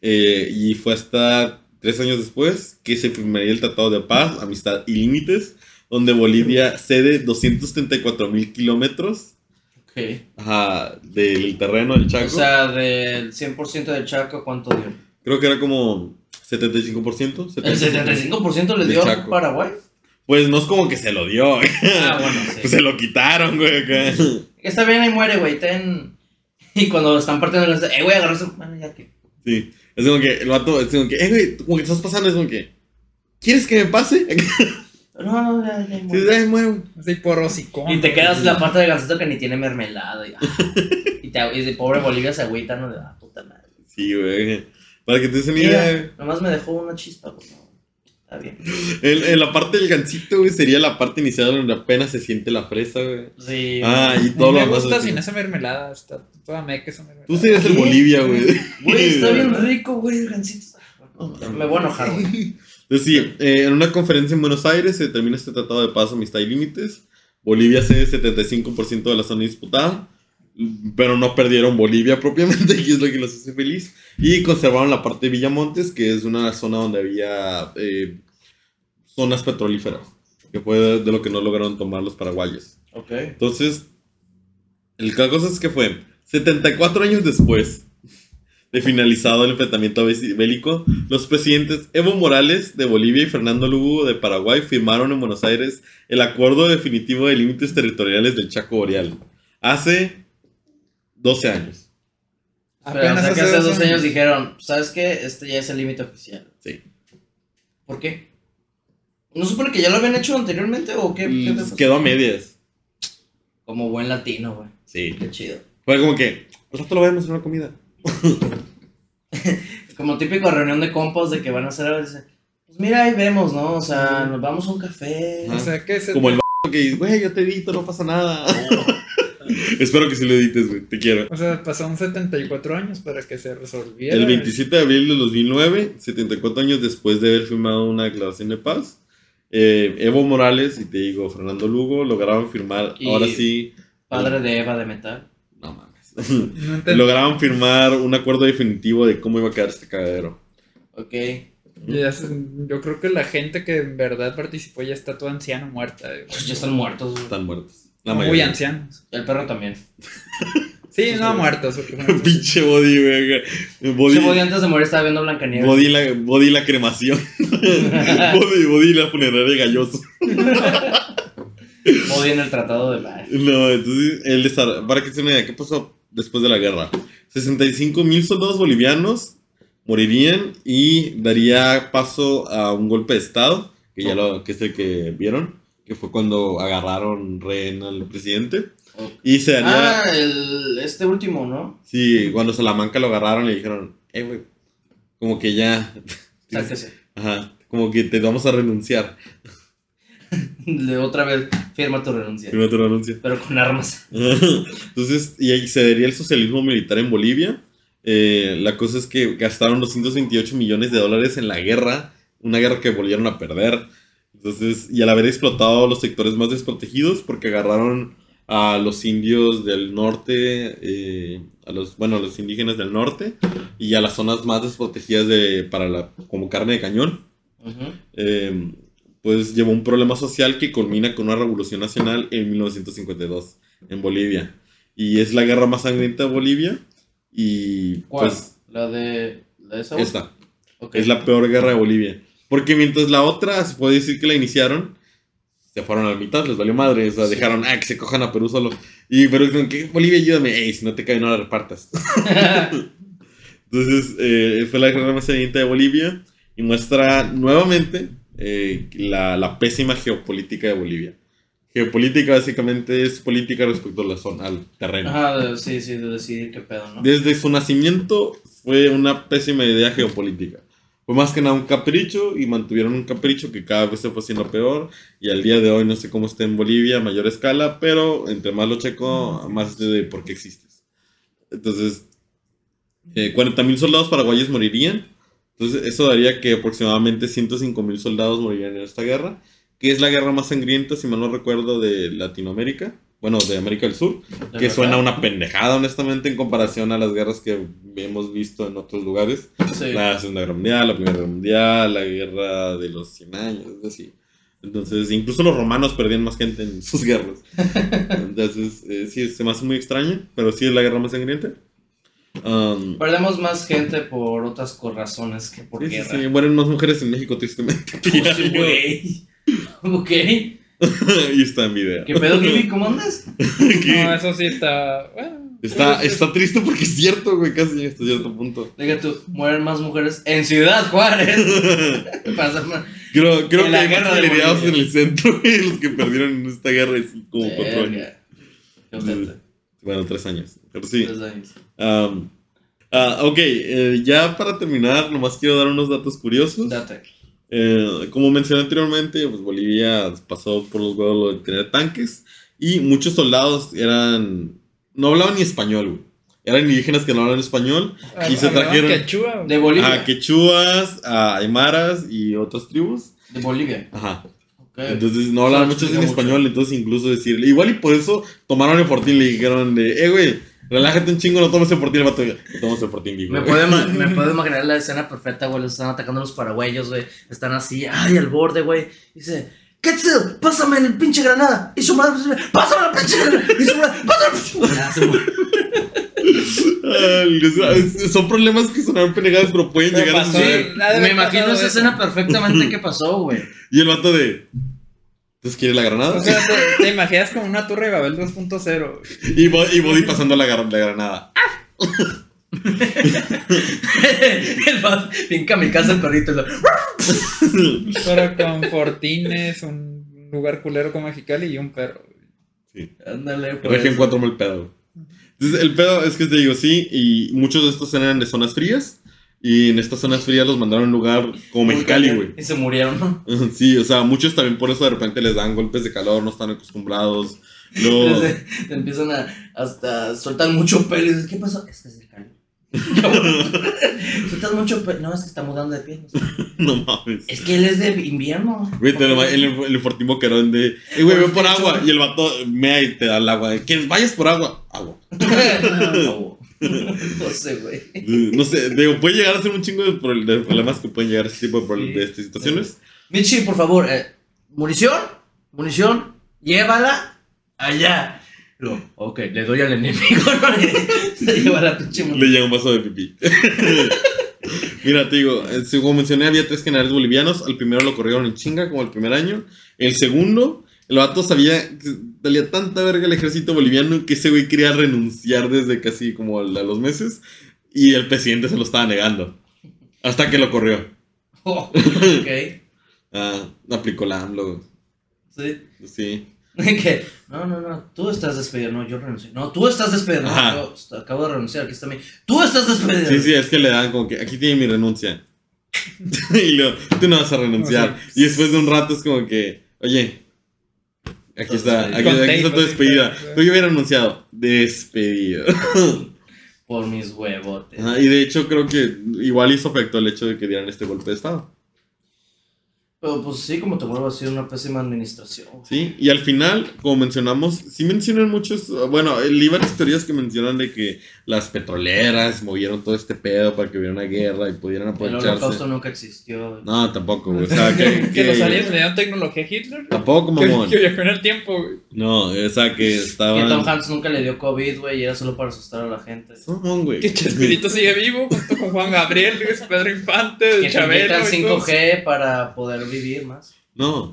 Eh, y fue hasta tres años después que se firmaría el Tratado de Paz, Amistad y Límites, donde Bolivia cede 234 mil kilómetros Ok. ajá, del terreno del Chaco. O sea, del 100% del Chaco, ¿cuánto dio? Creo que era como 75%. ¿El 75% le dio a. Paraguay? Pues no es como que se lo dio. Ah, bueno, Pues sí. se lo quitaron, güey. acá. Está bien, ahí muere, güey, ten... Y cuando están partiendo, eh, güey, agarrarse... Bueno, ya que... Sí. Es como que el vato, es como que, eh, güey, como que estás pasando, es como que, ¿quieres que me pase? No, no, ya, ya, Sí, muero. Así por hocicón. Y te quedas la parte del gancito que ni tiene mermelada. Y, ah, y, te, y de pobre Bolivia se agüita, ¿no? De, ah, puta madre. Sí, güey. Para que te des una idea, nomás me dejó una chispa, güey. no, Está bien. En, en la parte del gancito, güey, sería la parte inicial donde apenas se siente la fresa, güey. Sí. Ah, y A todo mí lo me gusta sin esa mermelada. Está toda meca esa mermelada. Tú serías el. Bolivia, güey. Güey, está bien rico, güey, el gancito. Me voy a enojar, güey. Entonces, sí, eh, en una conferencia en Buenos Aires se determina este tratado de paz, amistad y límites. Bolivia cede 75% de la zona disputada, pero no perdieron Bolivia propiamente, y es lo que los hace feliz. Y conservaron la parte de Villamontes, que es una zona donde había eh, zonas petrolíferas, que fue de, lo que no lograron tomar los paraguayos. Ok. Entonces, el, cosa es que fue 74 años después de finalizado el enfrentamiento bélico, los presidentes Evo Morales de Bolivia y Fernando Lugo de Paraguay firmaron en Buenos Aires el acuerdo definitivo de límites territoriales del Chaco Boreal. Hace 12 años. Pero, o sea, que hace dos años dijeron, ¿sabes qué? Este ya es el límite oficial. Sí. ¿Por qué? ¿No supone que ya lo habían hecho anteriormente o qué? pasó? quedó a medias. Como buen latino, güey. Sí. Qué chido. Fue como que, al rato lo vemos en una comida. Como típico reunión de compas de que van a hacer algo. dice, Pues mira, ahí vemos, ¿no? O sea, nos vamos a un café. O sea, ¿qué es Como el b- que dice, güey, yo te edito, no pasa nada. Espero que sí lo edites, güey, te quiero. O sea, pasaron 74 años para que se resolviera. El 27 de abril de 2009, 74 años después de haber firmado una declaración de paz, eh, Evo Morales y te digo Fernando Lugo lograron firmar, Y- ahora sí, Padre de Eva de metal. no mames, No lograron firmar un acuerdo definitivo de cómo iba a quedar este cagadero. Ok. Ya se- yo creo que la gente que en verdad participó ya está toda anciana muerta. güey. Pues ya están muertos. güey. Están muertos. La Muy mayoría. ancianos. El perro también. Sí, no muertos. fueron- Pinche body, güey. Body, body antes de morir estaba viendo Blancanieves. body, la, body la cremación. body, body la funeraria galloso. Body en el tratado de paz. No, entonces, el desar- para que se me diga, ¿qué pasó después de la guerra? 65 mil soldados bolivianos morirían y daría paso a un golpe de estado, que ya lo, que es el que vieron, que fue cuando agarraron rehén al presidente. Y se Ah, el, este último, ¿no? sí, cuando Salamanca lo agarraron le dijeron, eh, güey, como que ya, Sáquese. ajá, como que te vamos a renunciar. De otra vez, firma tu renuncia. Firma tu renuncia. Pero con armas. Entonces, y ahí se daría el socialismo militar en Bolivia. Eh, la cosa es que gastaron 228 millones de dólares en la guerra, una guerra que volvieron a perder. Entonces, y al haber explotado los sectores más desprotegidos, porque agarraron a los indios del norte, eh, a los, bueno, a los indígenas del norte, y a las zonas más desprotegidas de, para la, como carne de cañón eh, pues llevó un problema social que culmina con una revolución nacional en 1952 en Bolivia. Y es la guerra más sangrienta de Bolivia. Y ¿Cuál? pues la de. La de esa. esta es la peor guerra de Bolivia. Porque mientras la otra se puede decir que la iniciaron, se fueron a la mitad, les valió madre. O sea, Sí. dejaron, ah, que se cojan a Perú solo. Y Perú dijeron que Bolivia ayúdame, ey, si no te cae, no la repartas. Entonces, eh, fue la guerra más sangrienta de Bolivia y muestra nuevamente eh, la, la pésima geopolítica de Bolivia. Geopolítica básicamente es política respecto a la zona, al terreno. De- sí, sí, de decidir qué pedo, ¿no? Desde su nacimiento fue una pésima idea geopolítica. Fue más que nada un capricho y mantuvieron un capricho que cada vez se fue haciendo peor. Y al día de hoy no sé cómo está en Bolivia a mayor escala, pero entre más lo checo, más de por qué existes. Entonces, eh, 40.000 soldados paraguayos morirían. Entonces, eso daría que aproximadamente 105.000 soldados morirían en esta guerra, que es la guerra más sangrienta, si mal no recuerdo, de Latinoamérica. Bueno, de América del Sur. De Que verdad. suena una pendejada, honestamente, en comparación a las guerras que hemos visto en otros lugares. Sí. La Segunda Guerra Mundial, la Primera Guerra Mundial, la Guerra de los 100 años, es así. Entonces, incluso los romanos perdían más gente en sus guerras. Entonces, eh, sí, se me hace muy extraño, pero sí es la guerra más sangrienta. Um, Perdemos más gente por otras razones que por sí, sí, guerra. sí, mueren más mujeres en México, tristemente. Pues sí. Ok. y está en video. ¿Qué pedo, Gibi? ¿Cómo andas? No, eso sí está. Bueno, Está, pues, está triste porque es cierto, güey, casi hasta cierto punto. Diga tú, mueren más mujeres en Ciudad Juárez. Pasa más. Creo, creo En que hay más celebridades en el centro, güey, los que perdieron en esta guerra es como cuatro años. Verga. Qué ojete. Bueno, tres años. Pero sí. Tres años. Um, ah, ok, eh, ya para terminar, nomás quiero dar unos datos curiosos. Date. Eh, como mencioné anteriormente, pues Bolivia pasó por los huevos lo de tener tanques y muchos soldados eran. No hablaban ni español, güey. Eran indígenas que no hablaban español. Y se trajeron- quechua. De Bolivia. A quechuas, a aymaras y otras tribus. De Bolivia. Ajá. Ok. Entonces no hablaban Eso mucho en explica español, entonces incluso decirle. Igual y por eso tomaron el fortín y le dijeron de, eh, güey, relájate un chingo, no tomes el fortín. El vato, no tomes el fortín, dijo. Me puedo, me puedo imaginar la escena perfecta, güey. Los están atacando los paraguayos, güey. Están así, ay, al borde, güey. Dice, Quetzal, pásame el pinche granada. Y su madre, pásame la pinche granada. Y su madre, pásame. Ya, se muere. Ay, son problemas que sonaron penegados, pero pueden Pero llegar a pasó, de haber Me imagino esa eso. escena perfectamente que pasó, güey. Y el vato de. Entonces quiere la granada. O sea, te, te imaginas como una torre de Babel 2.0. güey. y, Bo- y Body pasando la, granada. el vato, bien kamikaze el perrito. lo- Pero con fortines, un lugar culero como Mexicali y un perro. Sí. Ándale, por Región eso. 4 el pedo. Entonces, el pedo es que te digo, sí, y muchos de estos eran de zonas frías. Y en estas zonas frías los mandaron a un lugar como Mexicali, güey. Y se murieron, ¿no? Sí, o sea, muchos también por eso de repente les dan golpes de calor, no están acostumbrados. Luego, Te, te empiezan a hasta soltar mucho pelo y dices, ¿qué pasó? Es que es el calor. Sueltas mucho pelo. No, es que está mudando de piel. no mames. Es que él es de invierno. Güey, te lo- el, el Fortín Boquerón de, eh, güey, ve por agua. Y el vato mea y te da el agua. ¿Quieres? Vayas por agua. Agua. no sé, güey. No sé, digo, puede llegar a ser un chingo de, pro- de problemas que pueden llegar a este tipo de, pro- Sí. de estas situaciones. Michi, por favor, eh, munición, munición, llévala allá. Lo, ok, le doy al enemigo, ¿no? Le lleva la pinche Le munición. llega un vaso de pipí. Mira, te digo, eh, como mencioné, había tres generales bolivianos. Al primero lo corrieron en chinga, como el primer año. El segundo, el vato sabía que valía tanta verga el ejército boliviano que ese güey quería renunciar desde casi como a los meses. Y el presidente se lo estaba negando. Hasta que lo corrió. Oh, ok, Ah, aplicó la AMLO. sí. Sí. Que, no, no, no, tú estás despedido. No, yo renuncié. No, tú estás despedido. No, yo acabo de renunciar. Aquí está mi. Tú estás despedido. Sí, sí, es que le dan como que aquí tiene mi renuncia. y luego, tú no vas a renunciar. Y después de un rato es como que, oye, aquí está, aquí, está tu despedida. Pero yo hubiera anunciado, despedido. Por mis huevotes. Y de hecho creo que igual hizo efecto el hecho de que dieran este golpe de estado. Pero pues sí, como te vuelvo a decir, una pésima administración. Sí, y al final, como mencionamos, sí mencionan muchos, bueno, hay varias teorías que mencionan de que las petroleras movieron todo este pedo para que hubiera una guerra y pudieran El aprovecharse. holocausto nunca existió. No, tampoco, güey. O sea, que, Que los que- aliens le dieron tecnología a Hitler. Tampoco, Que, mamón. que viajó en el tiempo, güey. No, o sea, que Que estaban... Tom Hanks nunca le dio COVID, güey, y era solo para asustar a la gente. Mamón, güey. Que Chespirito sigue vivo junto con Juan Gabriel, Luis Pedro Infante, Que Chabelo. todos. 5G para poder vivir más. No.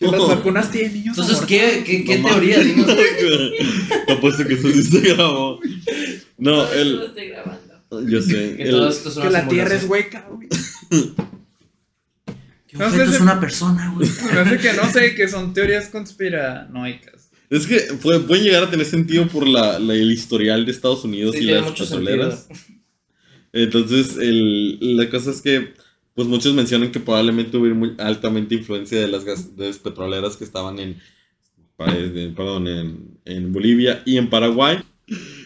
Que las vacunas tienen niños. Entonces. ¿qué, qué, qué No teoría? Te apuesto que eso sí se grabó. No, lo estoy grabando. Yo sé. Que el- todo esto es una Que la tierra es hueca, güey. Que No sé es una persona, güey. Me hace que no sé, que son teorías conspiranoicas. Es que puede- pueden llegar a tener sentido por la, la- el historial de Estados Unidos Sí, y las petroleras. Entonces, el, la cosa es que, pues muchos mencionan que probablemente hubo muy altamente influencia de las, gas- de las petroleras que estaban en, perdón, en, en Bolivia y en Paraguay.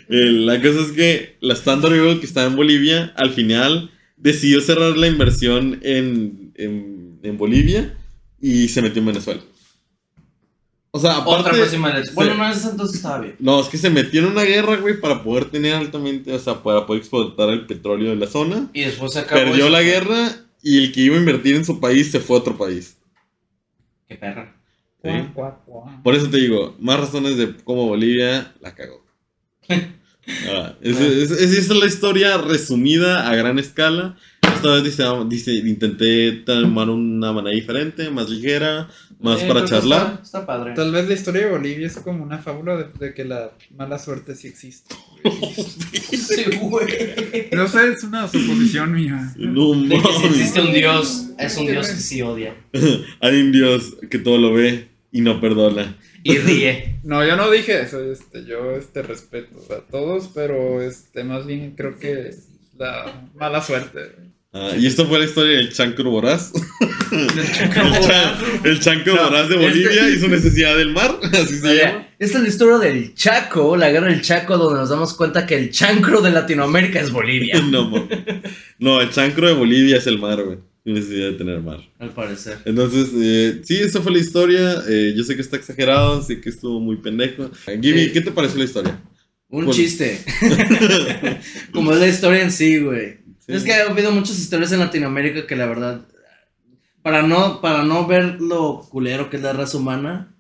Eh, la cosa es que la Standard Oil que estaba en Bolivia, al final decidió cerrar la inversión en, en, en Bolivia y se metió en Venezuela. O sea, aparte... Otra elección. Bueno, no, esa entonces estaba bien. No, es que se metió en una guerra, güey, para poder tener altamente, o sea, para poder explotar el petróleo de la zona. Y después se acabó. Perdió eso. la guerra y el que iba a invertir en su país se fue a otro país. Qué perra. Sí. Por eso te digo, más razones de cómo Bolivia la cagó. Ah, es- es- es- esa es la historia resumida a gran escala. Esta vez dice, dice, intenté tomar una manera diferente, más ligera, más Sí, para charlar. Está, está padre. Tal vez la historia de Bolivia es como una fábula de, de que la mala suerte sí existe. Sí, güey. No sé, es una suposición mía. No De que si existe un dios, es un dios que sí odia. Hay un Dios que todo lo ve y no perdona. Y ríe. No, yo no dije eso, este, yo este respeto a todos, pero este, más bien creo que la mala suerte. Ah, y esto fue la historia del chancro voraz. El, chan- el chancro No, voraz de este- Bolivia y su necesidad del mar. Así se llama. Esta es la historia del Chaco, la guerra del Chaco, donde nos damos cuenta que el chancro de Latinoamérica es Bolivia. No, no, el chancro de Bolivia es el mar, güey. Necesidad de tener mar. Al parecer. Entonces, eh, sí, esa fue la historia. Eh, yo sé que está exagerado, sé que estuvo muy pendejo. Gibby, Sí. ¿qué te pareció la historia? Un Bueno. chiste. Como es la historia en sí, güey. Sí. Es que ha habido muchas historias en Latinoamérica que la verdad, para no, para no ver lo culero que es la raza humana,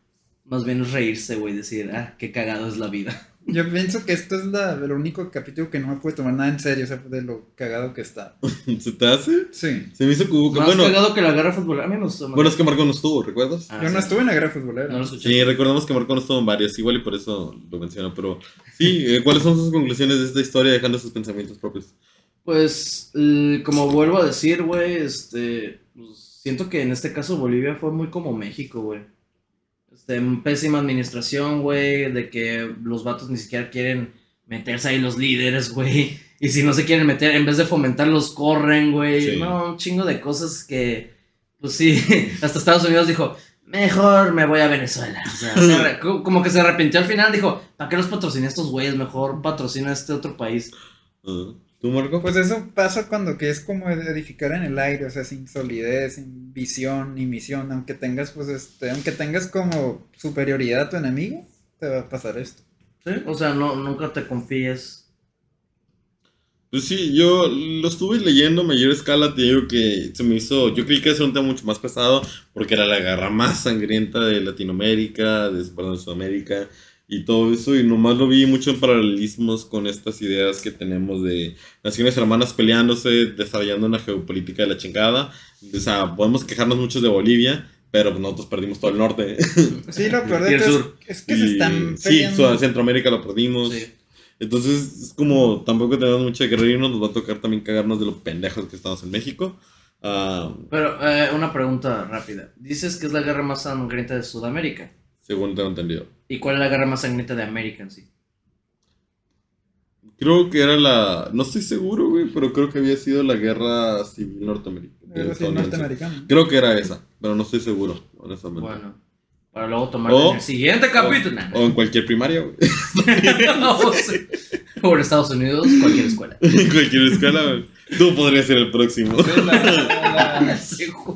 más bien es reírse, güey, decir, ah, qué cagado es la vida. Yo pienso que esto es la, el único capítulo que no me puede tomar nada en serio, o sea, de lo cagado que está. ¿Se te hace? Sí. Se me hizo como que, Más bueno, cagado que la guerra futbolera, a mí me gustó más. bueno, es que Marco no estuvo, ¿recuerdas? Ah, Yo no sí. estuve en la guerra futbolera. No lo escuché. Sí, recordamos que Marco no estuvo en varias, igual y por eso lo menciono, pero sí, eh, ¿cuáles son sus conclusiones de esta historia dejando sus pensamientos propios? Pues, como vuelvo a decir, güey, este, pues, siento que en este caso Bolivia fue muy como México, güey. Este, pésima administración, güey, de que los vatos ni siquiera quieren meterse ahí los líderes, güey. Y si no se quieren meter, en vez de fomentar, los corren, güey. Sí. No, un chingo de cosas que, pues sí, hasta Estados Unidos dijo, mejor me voy a Venezuela. O sea, se como que se arrepintió al final, dijo, ¿para qué los patrociné a estos güeyes? Mejor patrocina este otro país. ¿Tú, Marco? Pues eso pasa cuando que es como edificar en el aire, o sea, sin solidez, sin visión ni misión, aunque tengas pues este, aunque tengas como superioridad a tu enemigo, te va a pasar esto. ¿Sí? O sea, no, nunca te confíes. Pues sí, yo lo estuve leyendo a mayor escala, te digo que se me hizo, yo creí que era un tema mucho más pesado, porque era la guerra más sangrienta de Latinoamérica, de, perdón, Sudamérica, y todo eso, y nomás lo vi mucho en paralelismos con estas ideas que tenemos de naciones hermanas peleándose, desarrollando una geopolítica de la chingada, o sea, podemos quejarnos mucho de Bolivia, pero nosotros perdimos todo el norte. Sí, lo peor Y de el todo sur. es, es que se Y- están sí, peleando. Sud- Centroamérica lo perdimos. Sí. Entonces, es como tampoco tenemos mucho que reírnos, nos va a tocar también cagarnos de lo pendejos que estamos en México. Ah, Pero eh, una pregunta rápida. Dices que es la guerra más sangrienta de Sudamérica. Según tengo entendido. ¿Y cuál es la guerra más sangrienta de América en sí? Creo que era la. No estoy seguro, güey, pero creo que había sido la guerra civil norteamericana. Creo que era esa, pero no estoy seguro, honestamente. Bueno, para luego tomarlo O- en el siguiente capítulo. O en cualquier primaria, güey. no sé. O en Estados Unidos, cualquier escuela. en cualquier escala, güey. Tú podrías ser el próximo.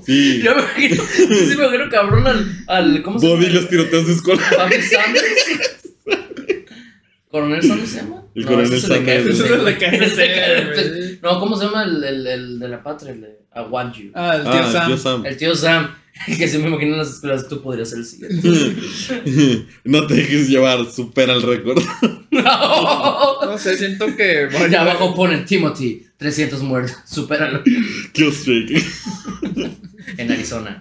Sí. Yo me imagino, sí me imagino cabrón al, al ¿cómo se Bobby y llama? los tiroteos de escuela. Bobby Sanders. ¿Coronel Sanders se llama? El No, coronel ese es el de Sanders. Es KFC. No, ¿cómo se llama el, el, el de la patria? El de I Want You. Ah, el tío Ah, Sam. tío Sam. El tío Sam. Que se me imagino en las escuelas, tú podrías ser el siguiente. no te dejes llevar, supera el récord. No. No sé, siento que voy a Allá llevar- abajo ponen Timothy, 300 muertos. Supéralo. Killstreak. En Arizona.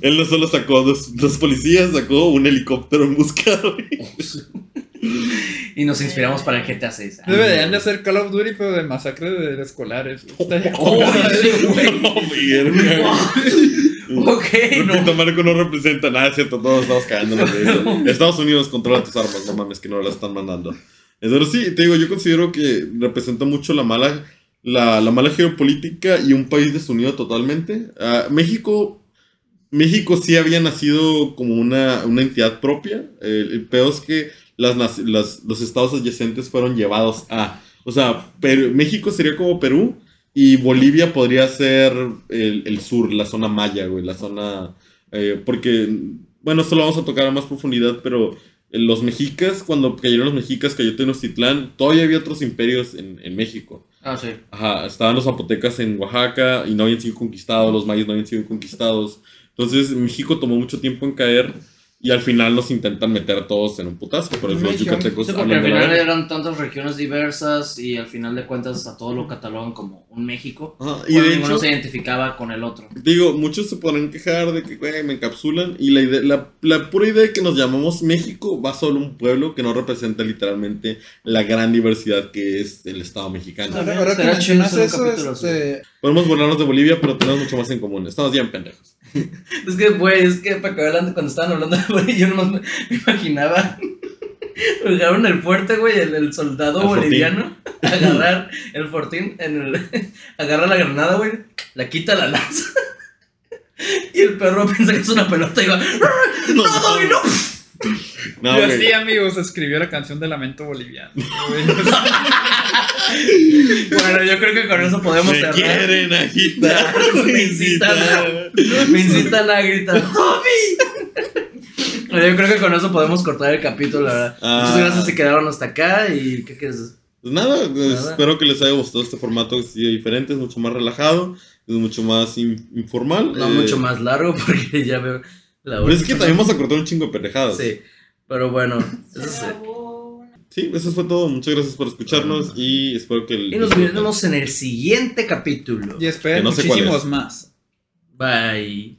Él no solo sacó dos, dos policías, sacó un helicóptero en busca, güey. Y nos inspiramos para el GTA 6. Deberían de hacer Call of Duty, pero de masacre de escolares. Oh. Ok, Repito, no. Marco no representa nada, es cierto, todos estamos cagándonos de eso. Estados Unidos controla tus armas, no mames, que no las están mandando. Pero sí, te digo, yo considero que representa mucho la mala, la, la mala geopolítica y un país desunido totalmente. Ah, México, México sí había nacido como una, una entidad propia. El, peor es que los estados adyacentes fueron llevados a... O sea, México sería como Perú y Bolivia podría ser el, el sur, la zona maya, güey, la zona... eh, porque, bueno, esto lo vamos a tocar a más profundidad, pero los mexicas, cuando cayeron los mexicas, cayó Tenochtitlán, todavía había otros imperios en, en México. Ah, sí. Ajá, estaban los zapotecas en Oaxaca y no habían sido conquistados, los mayas no habían sido conquistados. Entonces México tomó mucho tiempo en caer y al final nos intentan meter a todos en un putazo, pero los yucatecos Sí, porque hablan al final eran tantas regiones diversas y al final de cuentas a todo lo catalogan como un México. Y de ninguno hecho, se identificaba con el otro. digo, muchos se podrán quejar de que güey, me encapsulan y la, idea, la, la pura idea de que nos llamamos México va solo un pueblo que no representa literalmente la gran diversidad que es el Estado mexicano. Bien, Ahora que mencionas eso, este, Podemos burlarnos de Bolivia, pero tenemos mucho más en común. Estamos bien pendejos. Es que, güey, es que para acabar hablando, cuando estaban hablando güey, yo nomás me, imaginaba. Lo dejaron el fuerte, güey, el, el soldado El fortín. boliviano. Agarrar el fortín, en el, agarra la granada, güey, la quita la lanza. Y el perro piensa que es una pelota y va. ¡No, Doggy, no! No, y güey. así, amigos, escribió la canción de Lamento Boliviano. Bueno, yo creo que con eso podemos Me cerrar. quieren agitar. Me incitan a- Me incitan a gritar. ¡Bobby! Bueno, Yo creo que con eso podemos cortar el capítulo, la verdad. Ah. Muchas gracias si quedaron hasta acá y ¿qué quieres? Pues nada, pues, Nada. espero que les haya gustado este formato que sido diferente, es mucho más relajado, es mucho más in- informal. No eh, mucho más largo porque ya veo la Pero es que también vamos a cortar un chingo de pendejadas. Sí, pero bueno. eso es- Se Sí, eso fue todo. Muchas gracias por escucharnos y espero que... el- Y nos vemos en el siguiente capítulo. y esperen Que no sé cuál muchísimos es. más. Bye.